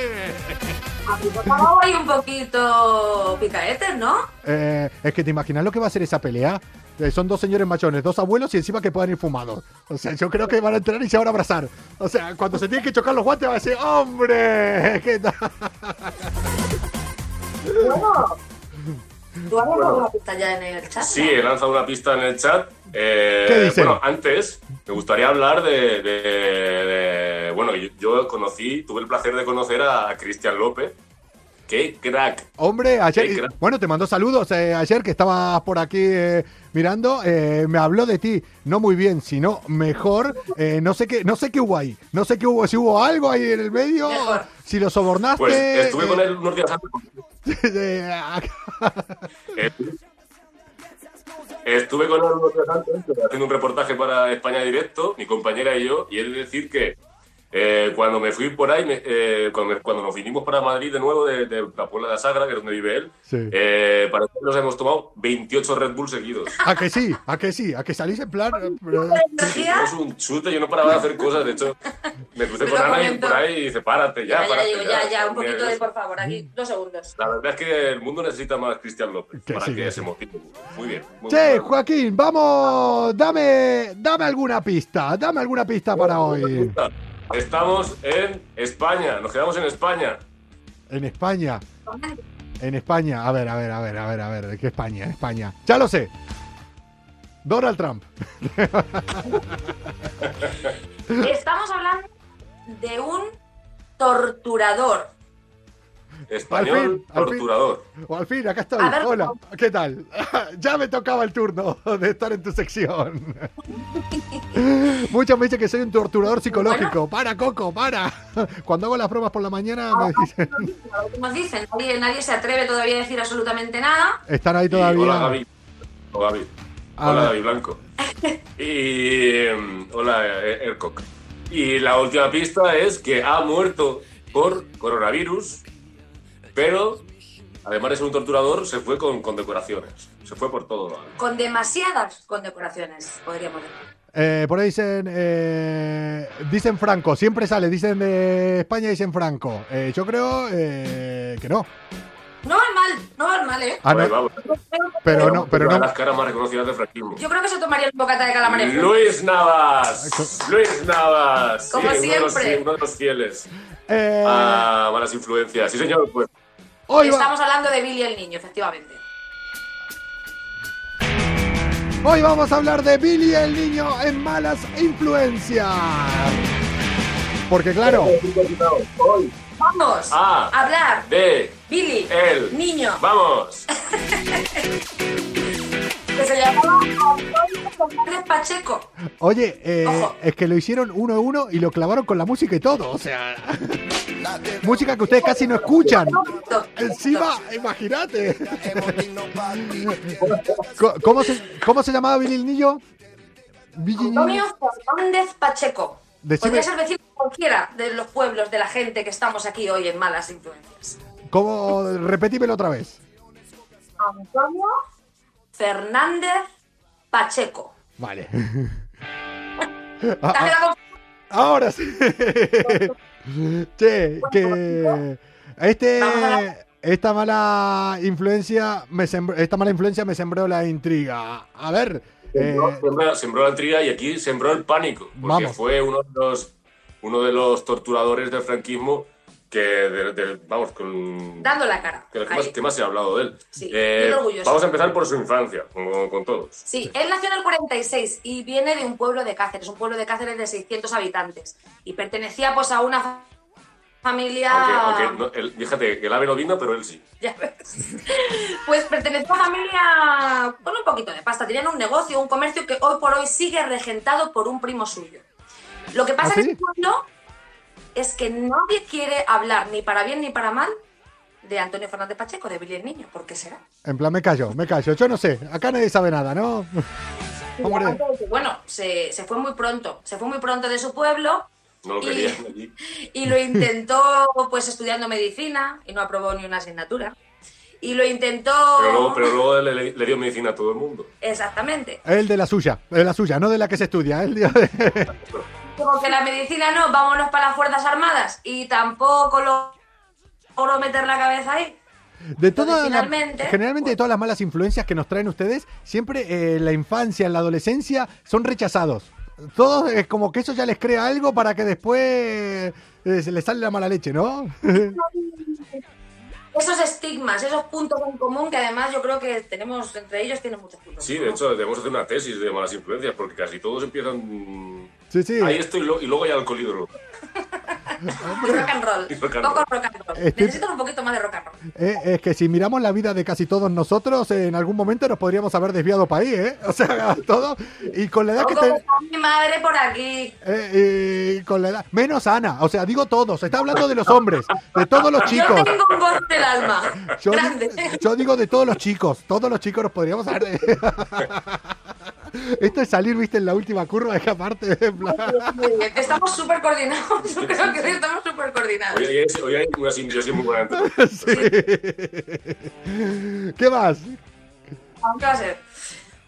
Ahí un poquito picaetes, ¿no? Eh, es que te imaginas lo que va a ser esa pelea. Eh, son dos señores machones, dos abuelos y encima que puedan ir fumados. O sea, yo creo que van a entrar y se van a abrazar. O sea, cuando se tienen que chocar los guantes va a decir, ¡hombre! ¿Qué tal? ¿Tú has dado una pista ya en el chat? Sí, he lanzado una pista en el chat. Eh, ¿Qué dicen? Bueno, antes me gustaría hablar de. de- de- bueno, yo, yo conocí, tuve el placer de conocer a Cristian López. ¡Qué crack! Hombre, ayer, crack. bueno, te mandó saludos eh, ayer que estabas por aquí eh, mirando, eh, me habló de ti, no muy bien, sino mejor, eh, no sé qué, no sé qué hubo ahí, no sé qué hubo, si hubo algo ahí en el medio, Mejor. si lo sobornaste. Pues estuve eh, con él unos días antes. <laughs> <laughs> Estuve con él haciendo un reportaje para España Directo, mi compañera y yo, y de decir que eh, cuando me fui por ahí, me- eh, cuando, me- cuando nos vinimos para Madrid de nuevo, de, de la Puebla de la Sagra, que es donde vive él, Sí. eh, parece que nos hemos tomado 28 Red Bull seguidos. a que sí, a que sí, a que salís en plan. ¿Energía? Es un chute, yo no paraba de hacer cosas. De hecho, me crucé con Ana y por ahí y dice: Párate ya. Ya, ya, párate digo, ya, ya, un poquito de por favor, aquí, dos segundos. La verdad es que el mundo necesita más Cristian López Que para sí, que se sí. motive. Muy bien. muy Che, bien. Joaquín, vamos, dame, dame alguna pista, dame alguna pista para hoy. Estamos en España, nos quedamos en España. En España, en España, a ver, a ver, a ver, a ver, a ver, ¿de qué España? España, ya lo sé. Donald Trump. Estamos hablando de un torturador. Español, Al fin, al fin. torturador. O al fin, acá estoy. Hola, ¿qué tal? <laughs> ya me tocaba el turno de estar en tu sección. <laughs> Muchos me dicen que soy un torturador psicológico. Para, Coco, para. Cuando hago las pruebas por la mañana me dicen, Como dicen, nadie, nadie se atreve todavía a decir absolutamente nada. están ahí Y todavía. hola Gaby. Hola Gaby. Hola. Gaby Blanco. Y mm, hola eh, Ercock. Y la última pista es que ha muerto por coronavirus, pero además de ser un torturador, se fue con condecoraciones. Se fue por todo. ¿vale? Con demasiadas condecoraciones, podríamos decir. Eh, por ahí dicen, eh, dicen Franco, siempre sale, dicen de España, dicen Franco. Eh, yo creo eh, que no. No va mal, no va mal, ¿eh? Ah, no, Pues vamos, pero no, pero una de no. las caras más reconocidas de franquismo. Yo creo que se tomaría un bocata de calamares. Luis Navas. Luis Navas. Como uno de los- siempre. uno de los fieles Eh, a malas influencias. Sí, señor. Pues hoy, va- Estamos hablando de Billy el niño, efectivamente. hoy vamos a hablar de Billy el niño en malas influencias. Porque claro, Vamos A. a hablar de Billy el niño Vamos. <laughs> que se llamaba Antonio Fernández Pacheco. Oye, eh, es que lo hicieron uno a uno y lo clavaron con la música y todo. O sea, <laughs> música que ustedes casi no escuchan. Encima, imagínate. <laughs> ¿Cómo se, ¿Cómo se llamaba Billy el Niño? Antonio Fernández Pacheco. Decime- Podría ser vecino cualquiera de los pueblos de la gente que estamos aquí hoy en Malas Influencias. ¿Cómo? Repetímelo otra vez. Antonio Fernández Pacheco. Vale. ¿Te Ah, has ah, quedado ahora sí. che, que este, esta mala influencia me sembró, esta mala influencia me sembró la intriga. A ver, eh, Sembró, sembró- sembró la intriga y aquí sembró el pánico, porque Vamos. fue uno de los uno de los torturadores del franquismo que, de- de- vamos, con, dando la cara? que, que más, que más se ha hablado de él. Sí, Eh, vamos a empezar por su infancia, como con todos. Sí, él nació en el 46 y viene de un pueblo de Cáceres, un pueblo de Cáceres de 600 habitantes. Y pertenecía pues a una fa- familia... Aunque, aunque no- él- fíjate, el ave no vino, pero él sí. <laughs> Ya ves. Pues pertenecía a una familia con un poquito de pasta. Tenían un negocio, un comercio que hoy por hoy sigue regentado por un primo suyo. Lo que pasa ¿Ah, en sí? este pueblo es que nadie quiere hablar ni para bien ni para mal de Antonio Fernández Pacheco, de Billy el Niño. ¿Por qué será? en plan me callo, me callo. Yo no sé, acá nadie sabe nada, ¿no? Y <laughs> Hombre, Bueno, se, se fue muy pronto. Se fue muy pronto de su pueblo No lo Y- querían allí. <laughs> y lo intentó pues estudiando medicina y no aprobó ni una asignatura. Y lo intentó... Pero luego, pero luego le, le- le dio medicina a todo el mundo. Exactamente. el de la suya, de la suya, no de la que se estudia. El de... <laughs> Como que la medicina no, vámonos para las Fuerzas Armadas y tampoco lo logró meter la cabeza ahí. De todas generalmente de todas las malas influencias que nos traen ustedes, siempre eh, en la infancia, en la adolescencia, son rechazados. Todos es como que eso ya les crea algo para que después eh, se les sale la mala leche, ¿no? <laughs> Esos estigmas, esos puntos en común que además yo creo que tenemos entre ellos tienen muchos puntos. Sí, de hecho, debemos hacer una tesis de malas influencias, porque casi todos empiezan. Sí, sí. Ahí esto y, luego hay alcohol y rock and roll. Y rock and Poco roll. rock and roll. Estoy- Necesitan un poquito más de rock and roll. Eh, es que si miramos la vida de casi todos nosotros, eh, en algún momento nos podríamos haber desviado para ahí, ¿eh? O sea, <laughs> todo. Y con la edad que te... mi madre por aquí. eh, y con la edad... Menos Ana, o sea, digo todos, está hablando de los hombres, de todos los chicos. Yo tengo un gozo del alma. Yo, grande. yo digo de todos los chicos, todos los chicos nos podríamos haber... <laughs> <laughs> Esto es salir, viste, en la última curva, de que aparte... en plan- Estamos súper coordinados. Yo creo que hoy estamos súper coordinados. Hoy hay, hoy hay una simbiosis muy buena entre todos. <laughs> ¿Qué más? ¿Qué va a ser?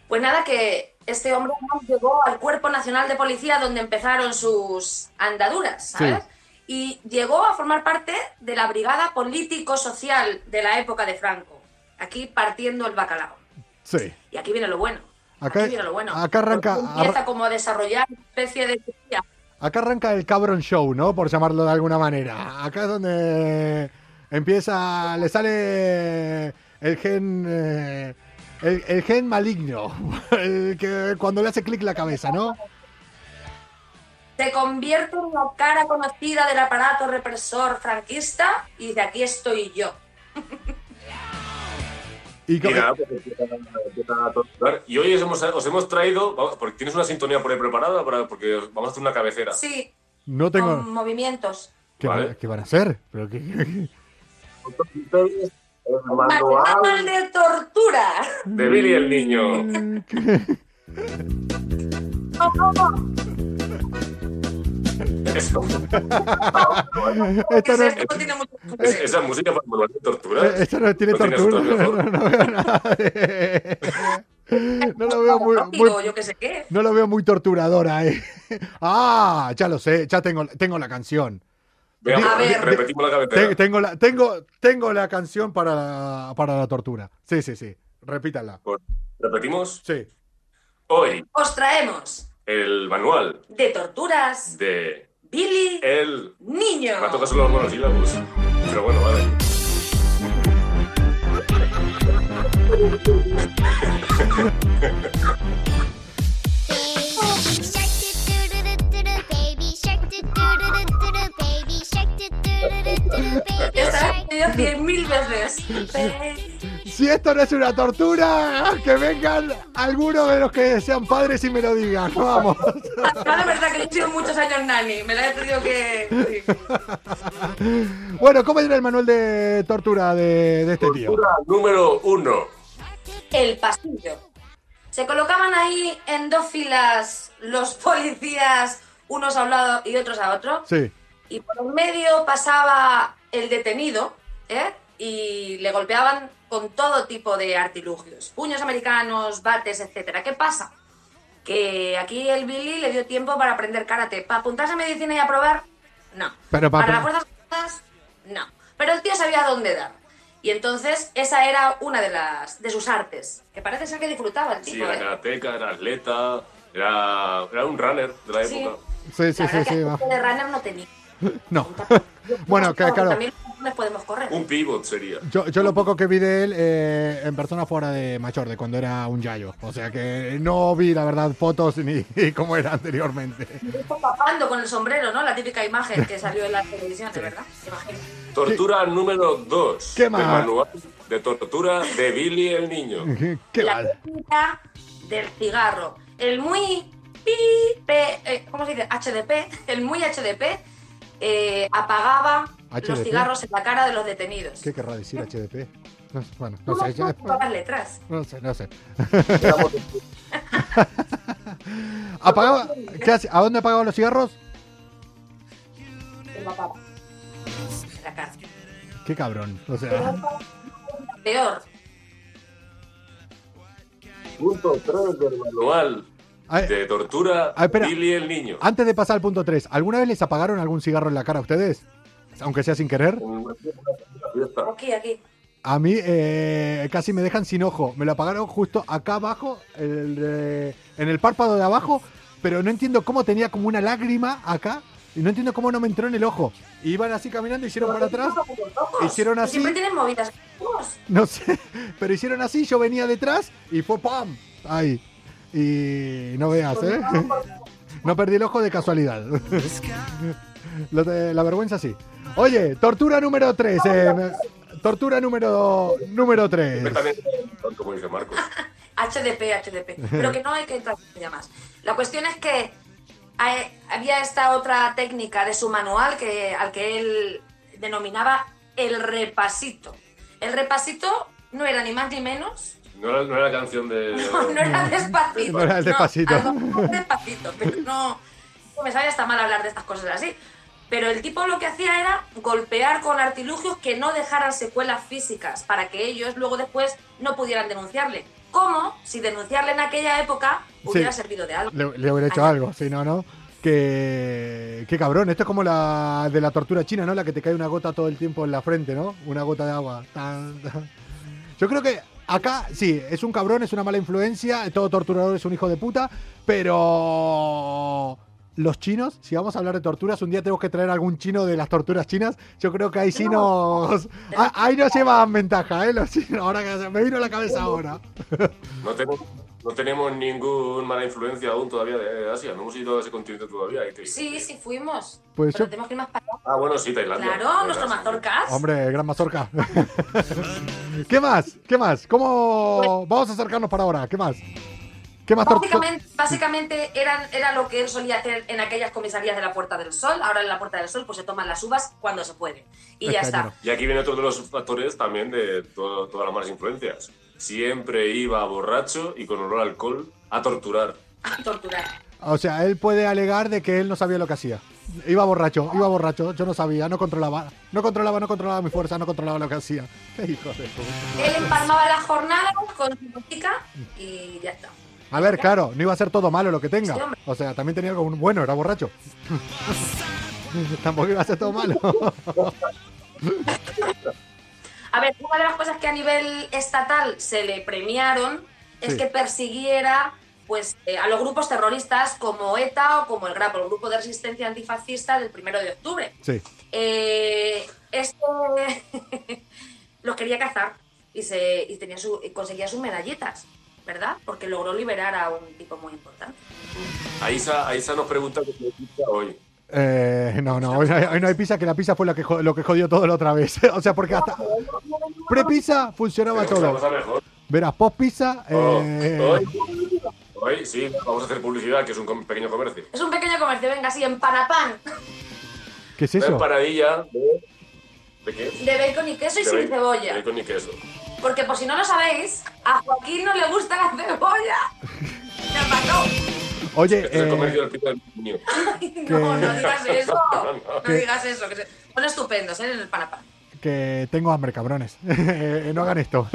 Pues nada, que este hombre llegó al Cuerpo Nacional de Policía donde empezaron sus andaduras, ¿sabes? Y llegó a formar parte de la brigada político-social de la época de Franco. Aquí partiendo el bacalao. Sí. Y aquí viene lo bueno. Acá- aquí viene lo bueno. acá arranca- Empieza como a desarrollar una especie de. Acá arranca el Cabron Show, ¿no? Por llamarlo de alguna manera. Acá es donde empieza, le sale el gen, eh, el, el gen maligno, <laughs> el que cuando le hace clic la cabeza, ¿no? Se convierte en la cara conocida del aparato represor franquista y de aquí estoy yo. <laughs> Y, Y nada, pues a torturar. Y hoy os hemos, os hemos traído, vamos, porque tienes una sintonía por ahí preparada, para, porque os- vamos a hacer una cabecera. Sí, no con tengo, movimientos. ¿qué, Vale. van, qué van a hacer? ¿Pero qué- qué- Manual manual de tortura. de Billy el niño. <laughs> <laughs> Eso. Esto <laughs> no, Esto no tiene mucho Es- esa música para manual de tortura. Eh, Esto no tiene ¿No tortura. <laughs> No, no veo nada de- No lo veo muy, muy- Digo, yo qué sé qué. no lo veo muy torturadora, eh. <laughs> Ah, ya lo sé, ya tengo, tengo la canción. Veamos, A ver. repetimos la cabecera. tengo, la, tengo, tengo la canción para la, para la tortura. Sí, sí, sí. Repítala. Repetimos. Sí. Hoy, Os traemos el manual de torturas de Billy el. Niño. Tocado solo los monosílabos. Pero bueno, vale. Esta la he pedido cien mil veces. Si esto no es una tortura, que vengan algunos de los que sean padres y me lo digan. <laughs> Vamos. No, la verdad que yo he sido muchos años nani. Me la he tenido que. sí. Bueno, ¿cómo era el manual de tortura de, de este tío? Tortura número uno. El pasillo. Se colocaban ahí en dos filas los policías, unos a un lado y otros a otro. Sí. Y por en medio pasaba el detenido, ¿eh? Y le golpeaban con todo tipo de artilugios. Puños americanos, bates, etcétera. ¿Qué pasa? Que aquí el Billy le dio tiempo para aprender karate. ¿Para apuntarse a medicina y a probar? No. Pero pa- para las fuerzas no. Pero el tío sabía dónde dar. Y entonces esa era una de las de sus artes, que parece ser que disfrutaba el Sí, tipo. era ¿eh? karateca, era atleta, era, era un runner de la Sí. época. Sí, sí, La sí, sí. que va. de runner no tenía. <laughs> No. <laughs> Bueno, que, claro. También les podemos correr. Un pivot sería. Yo, yo lo poco que vi de él eh, en persona fuera de mayor, de cuando era un yayo. O sea que no vi, la verdad, fotos ni <laughs> cómo era anteriormente. Papando con el sombrero, ¿no? La típica imagen que salió en la televisión, de verdad. Imagino. Tortura número dos. ¿Qué El más? manual de tortura de Billy el niño. Qué la mal. técnica del cigarro. El muy pi, pe- eh, ¿cómo se dice? HDP. El muy HDP eh, apagaba los HDP. cigarros en la cara de los detenidos. ¿Qué querrá decir HDP? No, sé, bueno, no sé, ya- las letras. no sé, no sé. <laughs> Apagaba, ¿qué hace? ¿A dónde apagaban los cigarros? En la cara. En la cara. Qué cabrón. O sea, Peor. Punto 3 del manual Ay, de tortura Ah, espera. Billy el niño. antes de pasar al punto 3, ¿alguna vez les apagaron algún cigarro en la cara a ustedes? Aunque sea sin querer. Aquí, aquí. A mí eh, casi me dejan sin ojo. Me lo apagaron justo acá abajo, el en el párpado de abajo, pero no entiendo cómo tenía como una lágrima acá y no entiendo cómo no me entró en el ojo. Iban así caminando, hicieron para atrás, hicieron así, Siempre tienen movidas. no sé, <laughs> pero hicieron así, yo venía detrás y fue ¡pam! Ahí. Y no veas, ¿eh? <laughs> No perdí el ojo de casualidad. <laughs> Lo de- la vergüenza sí. Oye, tortura número 3. tortura número número 3. También, como dice Marcos. <laughs> HDP, HDP. Pero que no hay que entrar en más. La cuestión es que hay- había esta otra técnica de su manual que, al que él denominaba el repasito. El repasito no era ni más ni menos. No era, no era la canción de. <laughs> No, no era despacito. No era el despacito. a lo mejor despacito, pero no. Me sabe hasta mal hablar de estas cosas así. Pero el tipo lo que hacía era golpear con artilugios que no dejaran secuelas físicas para que ellos luego después no pudieran denunciarle. Como si denunciarle en aquella época hubiera Sí. servido de algo. Le, le hubiera hecho Ay, algo, si no, no. Que, qué cabrón, esto es como la de la tortura china, ¿no? La que te cae una gota todo el tiempo en la frente, ¿no? Una gota de agua. Tan, tan. Yo creo que acá, sí, es un cabrón, es una mala influencia, todo torturador es un hijo de puta, pero los chinos, si vamos a hablar de torturas, un día tenemos que traer algún chino de las torturas chinas, yo creo que ahí sí nos... ah, Ahí nos llevan ventaja, ¿eh? Los chinos, ahora que me vino a la cabeza ahora. No tenemos, no tenemos ningún mala influencia aún todavía de Asia. No hemos ido a ese continente todavía. te- Sí, sí fuimos. Pues pero yo- tenemos que ir más para allá. Ah, bueno, sí, Tailandia. Claro, nuestro mazorcas. Hombre, gran mazorca. <laughs> ¿Qué más? ¿Qué más? ¿Cómo vamos a acercarnos para ahora? ¿Qué más? ¿Qué más Básicamente, básicamente eran, era lo que él solía hacer en aquellas comisarías de la Puerta del Sol. Ahora en la Puerta del Sol pues se toman las uvas cuando se puede. Y Es ya está. Y aquí viene otro de los factores también de todo- todas las malas influencias. Siempre iba borracho y con olor a alcohol a torturar. A torturar. O sea, él puede alegar de que él no sabía lo que hacía. Iba borracho, iba borracho, yo no sabía, no controlaba. No controlaba, no controlaba mi fuerza, no controlaba lo que hacía. <laughs> Qué hijo de puta. Él empalmaba las jornadas con su música y ya está. A ver, claro, no iba a ser todo malo lo que tenga. O sea, también tenía algo bueno, era borracho. <laughs> Tampoco iba a ser todo malo. <laughs> A ver, una de las cosas que a nivel estatal se le premiaron es Sí. que persiguiera pues eh, a los grupos terroristas como ETA o como el GRAP, el Grupo de Resistencia Antifascista del primero de octubre. Sí. Eh, esto <laughs> los quería cazar y, se, y tenía su, y conseguía sus medallitas, ¿verdad? Porque logró liberar a un tipo muy importante. Aisa, Aisa nos pregunta qué se hoy. Eh, no, no, hoy no, hay, hoy no hay pizza, que la pizza fue lo que, lo que jodió todo la otra vez. <laughs> o sea, porque hasta, Pre-pizza funcionaba una todo. Verás, post-pizza. Oh, eh, hoy, hoy sí, vamos a hacer publicidad, que es un com- pequeño comercio. Es un pequeño comercio, venga, así, en Panapán, ¿Qué es Una eso? empanadilla de... ¿De qué? de bacon y queso y De sin bacon- cebolla. Bacon y queso. Porque por si no lo sabéis, a Joaquín no le gusta la cebolla. <laughs> Me mató. Oye, es el eh, comercio del pizza del niño. No, no digas eso. <laughs> No, no. No digas eso. Que se... Son estupendos, ¿eh? En el Panapán. que tengo hambre, cabrones. <laughs> Eh, no hagan esto.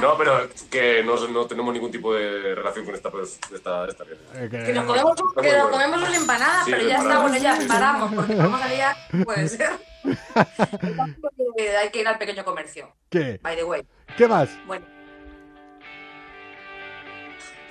No, pero que no, no tenemos ningún tipo de relación con esta... Pues, esta, esta Eh, que- Que nos comemos, que nos comemos una empanada, Sí, pero ya está, bueno, ya paramos, porque vamos a liar, puede ser. Eh, <laughs> Hay que ir al pequeño comercio, ¿Qué? by the way. ¿Qué más? Bueno.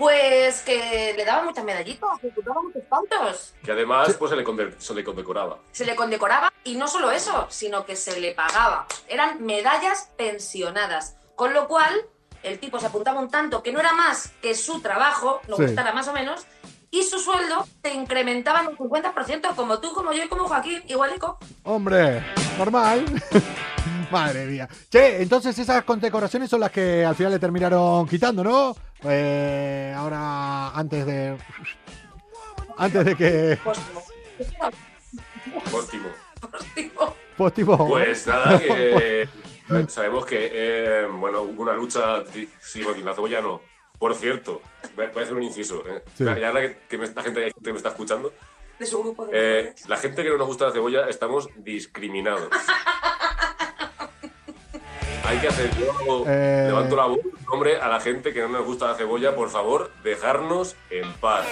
Pues que le daban muchas medallitas, le daban muchos puntos. Que además pues, se, le se le condecoraba. Se le condecoraba y no solo eso, sino que se le pagaba. Eran medallas pensionadas. Con lo cual, el tipo se apuntaba un tanto que no era más que su trabajo, nos Sí. gustara más o menos, y su sueldo se incrementaba en un 50%, como tú, como yo y como Joaquín, igualico. Hombre, normal. <laughs> Madre mía. Che, entonces esas condecoraciones son las que al final le terminaron quitando, ¿no? Eh, ahora, antes de. Antes de que. Póstumo. Óptimo. Póstumo. Pues. Pues nada, que <laughs> sabemos que eh, bueno, hubo una lucha. Sí, porque la cebolla no. Por cierto, voy a hacer un inciso. ¿eh? Sí. Ya ahora que, que me- la gente, que me está escuchando, De su grupo de eh, la gente que no nos gusta la cebolla estamos discriminados. <laughs> Hay que hacer, yo Eh. levanto la voz, hombre, a la gente que no nos gusta la cebolla, por favor, dejarnos en paz.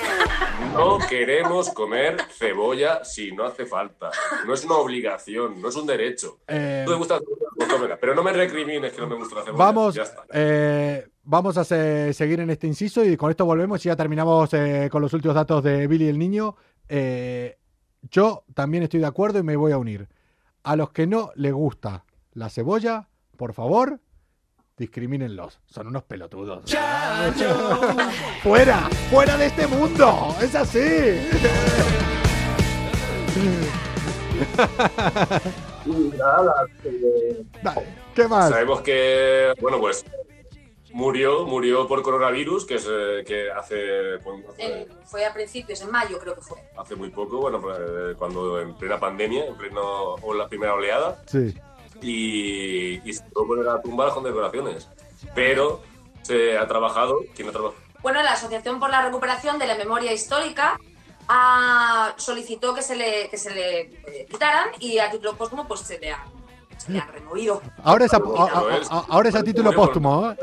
No queremos comer cebolla si no hace falta. No es una obligación, no es un derecho. Eh, ¿Tú te gusta la cebolla? Pues. Pero no me recrimines que no me gusta la cebolla. Vamos, Ya está. eh, vamos a se- seguir en este inciso y con esto volvemos y ya terminamos eh, con los últimos datos de Billy el Niño. Yo también estoy de acuerdo y me voy a unir. A los que no les gusta la cebolla, por favor, discrimínenlos. Son unos pelotudos. <laughs> ¡Fuera! ¡Fuera de este mundo! ¡Es así! Dale, ¿Qué más? Sabemos que, bueno, pues murió, murió por coronavirus, que es eh, que hace, bueno, hace- En- fue a principios, en mayo creo que fue. hace muy poco, bueno, pues, eh, cuando en plena pandemia, en pleno o la primera oleada, Sí. Y, y se que poner a tumbar con decoraciones. Pero se ha trabajado, ¿quién ha trabajado? Bueno, la Asociación por la Recuperación de la Memoria Histórica ah, solicitó que se le, que se le eh, quitaran y a título póstumo pues se le ha, se le ha removido. Ahora es a, a- a- a- ahora es a título póstumo. ¿eh?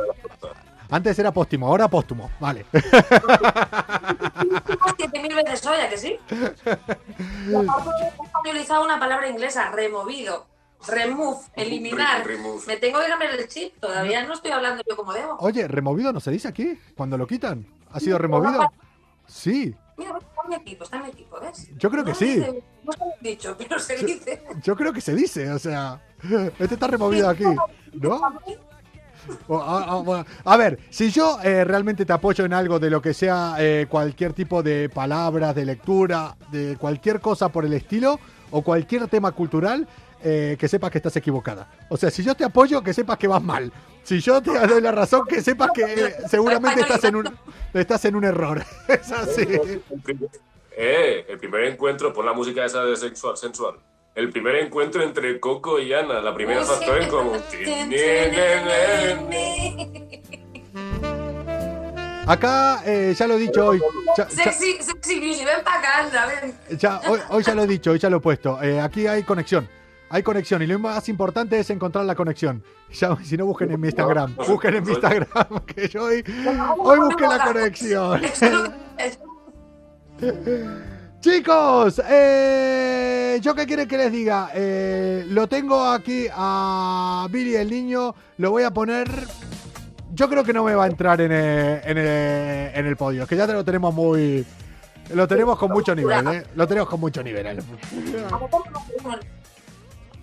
Antes era póstumo, ahora póstumo. Vale. <laughs> Siete mil veces hoy, ¿a que sí? <laughs> Aparte he españolizado una palabra inglesa, removido. Remove, eliminar. Re- remove. Me tengo que cambiar el chip, todavía no estoy hablando yo como debo. Oye, ¿removido no se dice aquí? Cuando lo quitan. ¿Ha sido removido? Sí, Mira, está en mi equipo, está en mi equipo, ¿ves? Yo creo que sí. dice- no bien dicho, <laughs> pero se dice. yo creo que se dice. O sea, <laughs> este está removido aquí. ¿No? O- a ver, si yo eh, realmente te apoyo en algo de lo que sea eh, cualquier tipo de palabras, de lectura, de cualquier cosa por el estilo, o cualquier tema cultural, eh, que sepas que estás equivocada. O sea, si yo te apoyo, que sepas que vas mal. Si yo te doy la razón, que sepas que eh, <laughs> seguramente estás en un, <laughs> estás en un error. <laughs> Es así. El primer, eh, el primer encuentro, pon la música esa de sexual, sensual. El primer encuentro entre Coco y Ana, la primera factor en común. Acá eh, ya lo he dicho hoy. ya- ya- Sexy, sexy beauty, ven para acá, anda, ven. Ya, hoy, hoy ya lo he dicho, hoy ya lo he puesto. Eh, aquí hay conexión. Hay conexión y lo más importante es encontrar la conexión. <laughs> Ya, si no, busquen en mi Instagram. <laughs> Busquen en mi Instagram, <laughs> que yo hoy, hoy busqué la conexión. Chicos, eh, ¿yo qué quieren que les diga? Eh, lo tengo aquí a Billy el niño. Lo voy a poner. Yo creo que no me va a entrar en el, en el, en el podio. Es que ya te lo tenemos muy. Lo tenemos con mucho nivel, ¿eh? Lo tenemos con mucho nivel.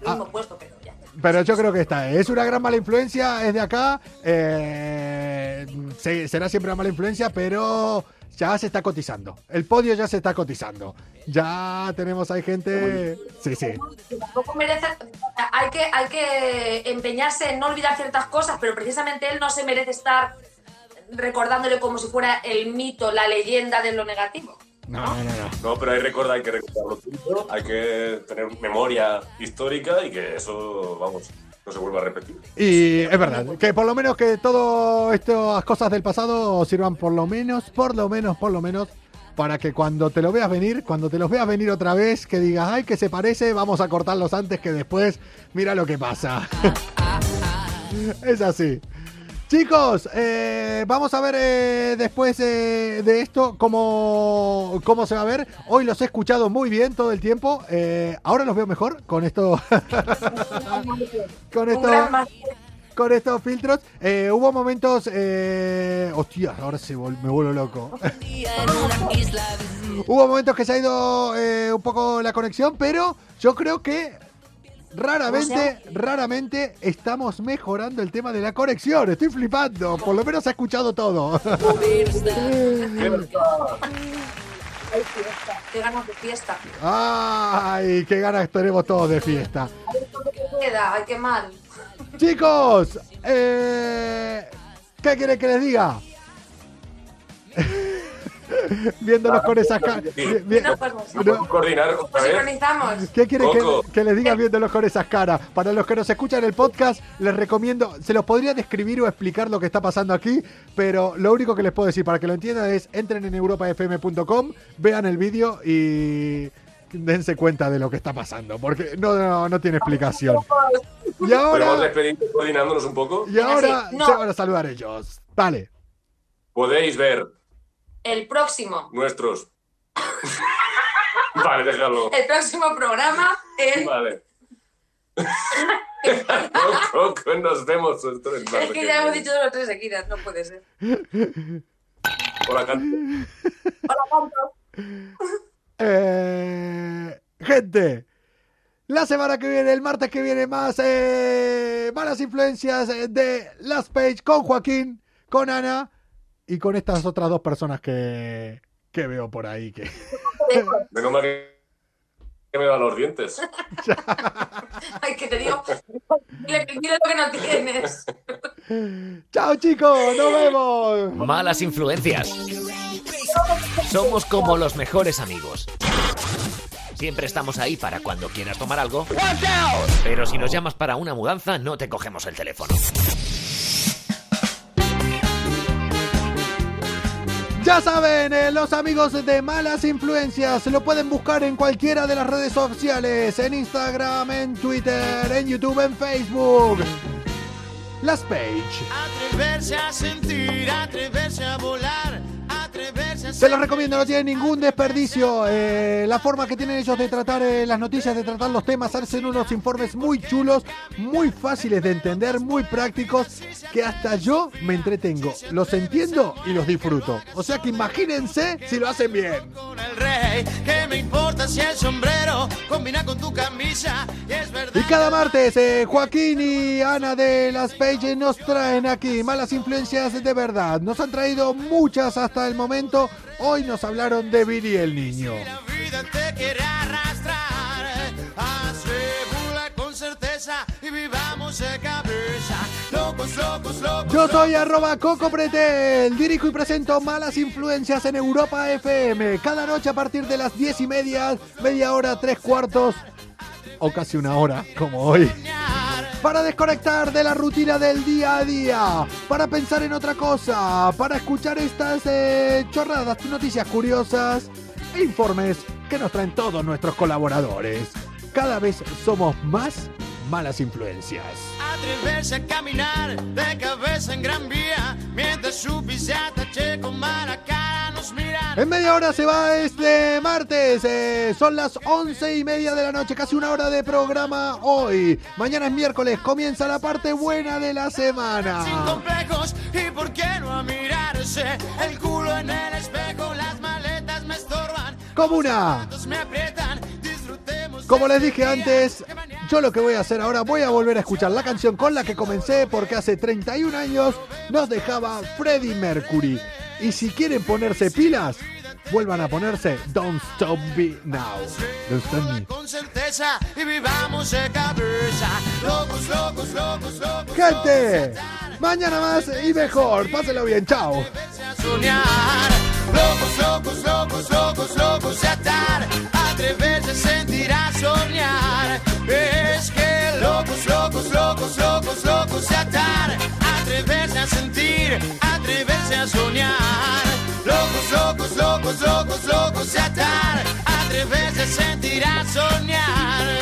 A lo mejor no tenemos el mismo puesto, pero ya está. Pero yo creo que está. Es una gran mala influencia, es de acá. eh, se- será siempre una mala influencia, pero ya se está cotizando. El podio ya se está cotizando. Ya tenemos ahí gente. Sí, sí. que tampoco merece. Hay que, hay que empeñarse en no olvidar ciertas cosas, pero precisamente él no se merece estar recordándole como si fuera el mito, la leyenda de lo negativo. No, no, no. no. No, pero hay, recorda, hay que recordarlo todo, hay que tener memoria histórica y que eso, vamos, no se vuelva a repetir. Y es verdad, que por lo menos que todas estas cosas del pasado sirvan por lo menos, por lo menos, por lo menos, para que cuando te lo veas venir, cuando te los veas venir otra vez, que digas, ay, que se parece, vamos a cortarlos antes que después, mira lo que pasa. <laughs> es así. Chicos, eh, vamos a ver eh, después eh, de esto cómo, cómo se va a ver. Hoy los he escuchado muy bien todo el tiempo. Ahora los veo mejor con esto. <laughs> con esto con estos filtros. Hubo momentos. Hostia, ahora se vol- me vuelvo loco. <laughs> hubo momentos que se ha ido un poco la conexión, pero yo creo que raramente, raramente estamos mejorando el tema de la conexión. Estoy flipando. Por lo menos se ha escuchado todo. Ay, fiesta, Qué ganas de fiesta. Ay, qué ganas tenemos todos de fiesta. A ver cuánto te queda. Ay, qué mal. Chicos, eh, ¿qué quieren que les diga? <laughs> Viéndonos con esas caras. No, pues, no. ¿Podemos coordinar. ¿Qué quieren que, que les diga viéndolos con esas caras? Para los que nos escuchan en el podcast, les recomiendo, se los podría describir o explicar lo que está pasando aquí, pero lo único que les puedo decir para que lo entiendan es entren en europafm.com, vean el vídeo y dense cuenta de lo que está pasando, porque no, no, no tiene explicación. Y Podemos ahora, despedir coordinándonos un poco. y ahora Sí, no. se van a saludar ellos. Vale. Podéis ver El próximo. nuestros... <laughs> vale, déjalo. El próximo programa en. Vale. <laughs> Coco, nos vemos. Esto es Es que ya hemos dicho los tres seguidas, no puede ser. Hola, Canto. Hola, Canto. <laughs> Eh, gente, la semana que viene, el martes que viene, más eh, malas influencias eh, de Last Page con Joaquín, con Ana y con estas otras dos personas que, que veo por ahí. Que... <laughs> Menos mal que que me da los dientes. <laughs> Ay, que te digo. Dile, dile lo que no tienes. <laughs> Chao chicos, nos vemos. Malas influencias. Somos como los mejores amigos. Siempre estamos ahí para cuando quieras tomar algo. Pero si nos llamas para una mudanza, no te cogemos el teléfono. Ya saben, eh, los amigos de Malas Influencias lo pueden buscar en cualquiera de las redes sociales, en Instagram, en Twitter, en YouTube, en Facebook. Last Page. Atreverse a sentir, atreverse a volar, Se los recomiendo, no tienen ningún desperdicio. Eh, la forma que tienen ellos de tratar eh, las noticias, de tratar los temas, hacen unos informes muy chulos, muy fáciles de entender, muy prácticos, que hasta yo me entretengo. Los entiendo y los disfruto. O sea que imagínense si lo hacen bien. con el rey. ¿Qué me importa si el sombrero combina con tu camisa? Y es verdad. Y cada martes, eh, Joaquín y Ana de Las Page nos traen aquí malas influencias de verdad. Nos han traído muchas hasta el momento. Hoy nos hablaron de Billy el Niño. La vida te quiere arrastrar. Asegura con certeza y vivamos de cabeza. Locos, locos, locos. Yo soy arroba Coco Pretel, dirijo y presento Malas Influencias en Europa FM. Cada noche a partir de las diez y media, media hora, tres cuartos o casi una hora, como hoy. Para desconectar de la rutina del día a día, para pensar en otra cosa, para escuchar estas eh, chorradas, noticias curiosas e informes que nos traen todos nuestros colaboradores. Cada vez somos más malas influencias. Atreverse a caminar de cabeza en gran vía. Mientras su pisata che con mala cara nos miran. En media hora se va este martes. eh, son las once y media de la noche, casi una hora de programa hoy. Mañana es miércoles, comienza la parte buena de la Sin semana. complejos y por qué no a mirarse el culo en el espejo las maletas me estorban Comuna. los me aprietan disfrutemos Como les dije antes, yo lo que voy a hacer ahora, voy a volver a escuchar la canción con la que comencé porque hace 31 años nos dejaba Freddie Mercury. Y si quieren ponerse pilas, vuelvan a ponerse Don't Stop Me Now. Don't Stop Me. Con certeza y vivamos de cabeza. Locos, locos, locos, locos. Gente, mañana más y mejor. Pásenlo bien, chao. Locos, locos, locos, locos, locos atar. Atreverse a sentir, a soñar. Es que locos, locos, locos, locos, locos de atar. Atreverse a sentir, atreverse a soñar. Locos, locos, locos, locos, locos de atar. Atreverse a sentir, a soñar.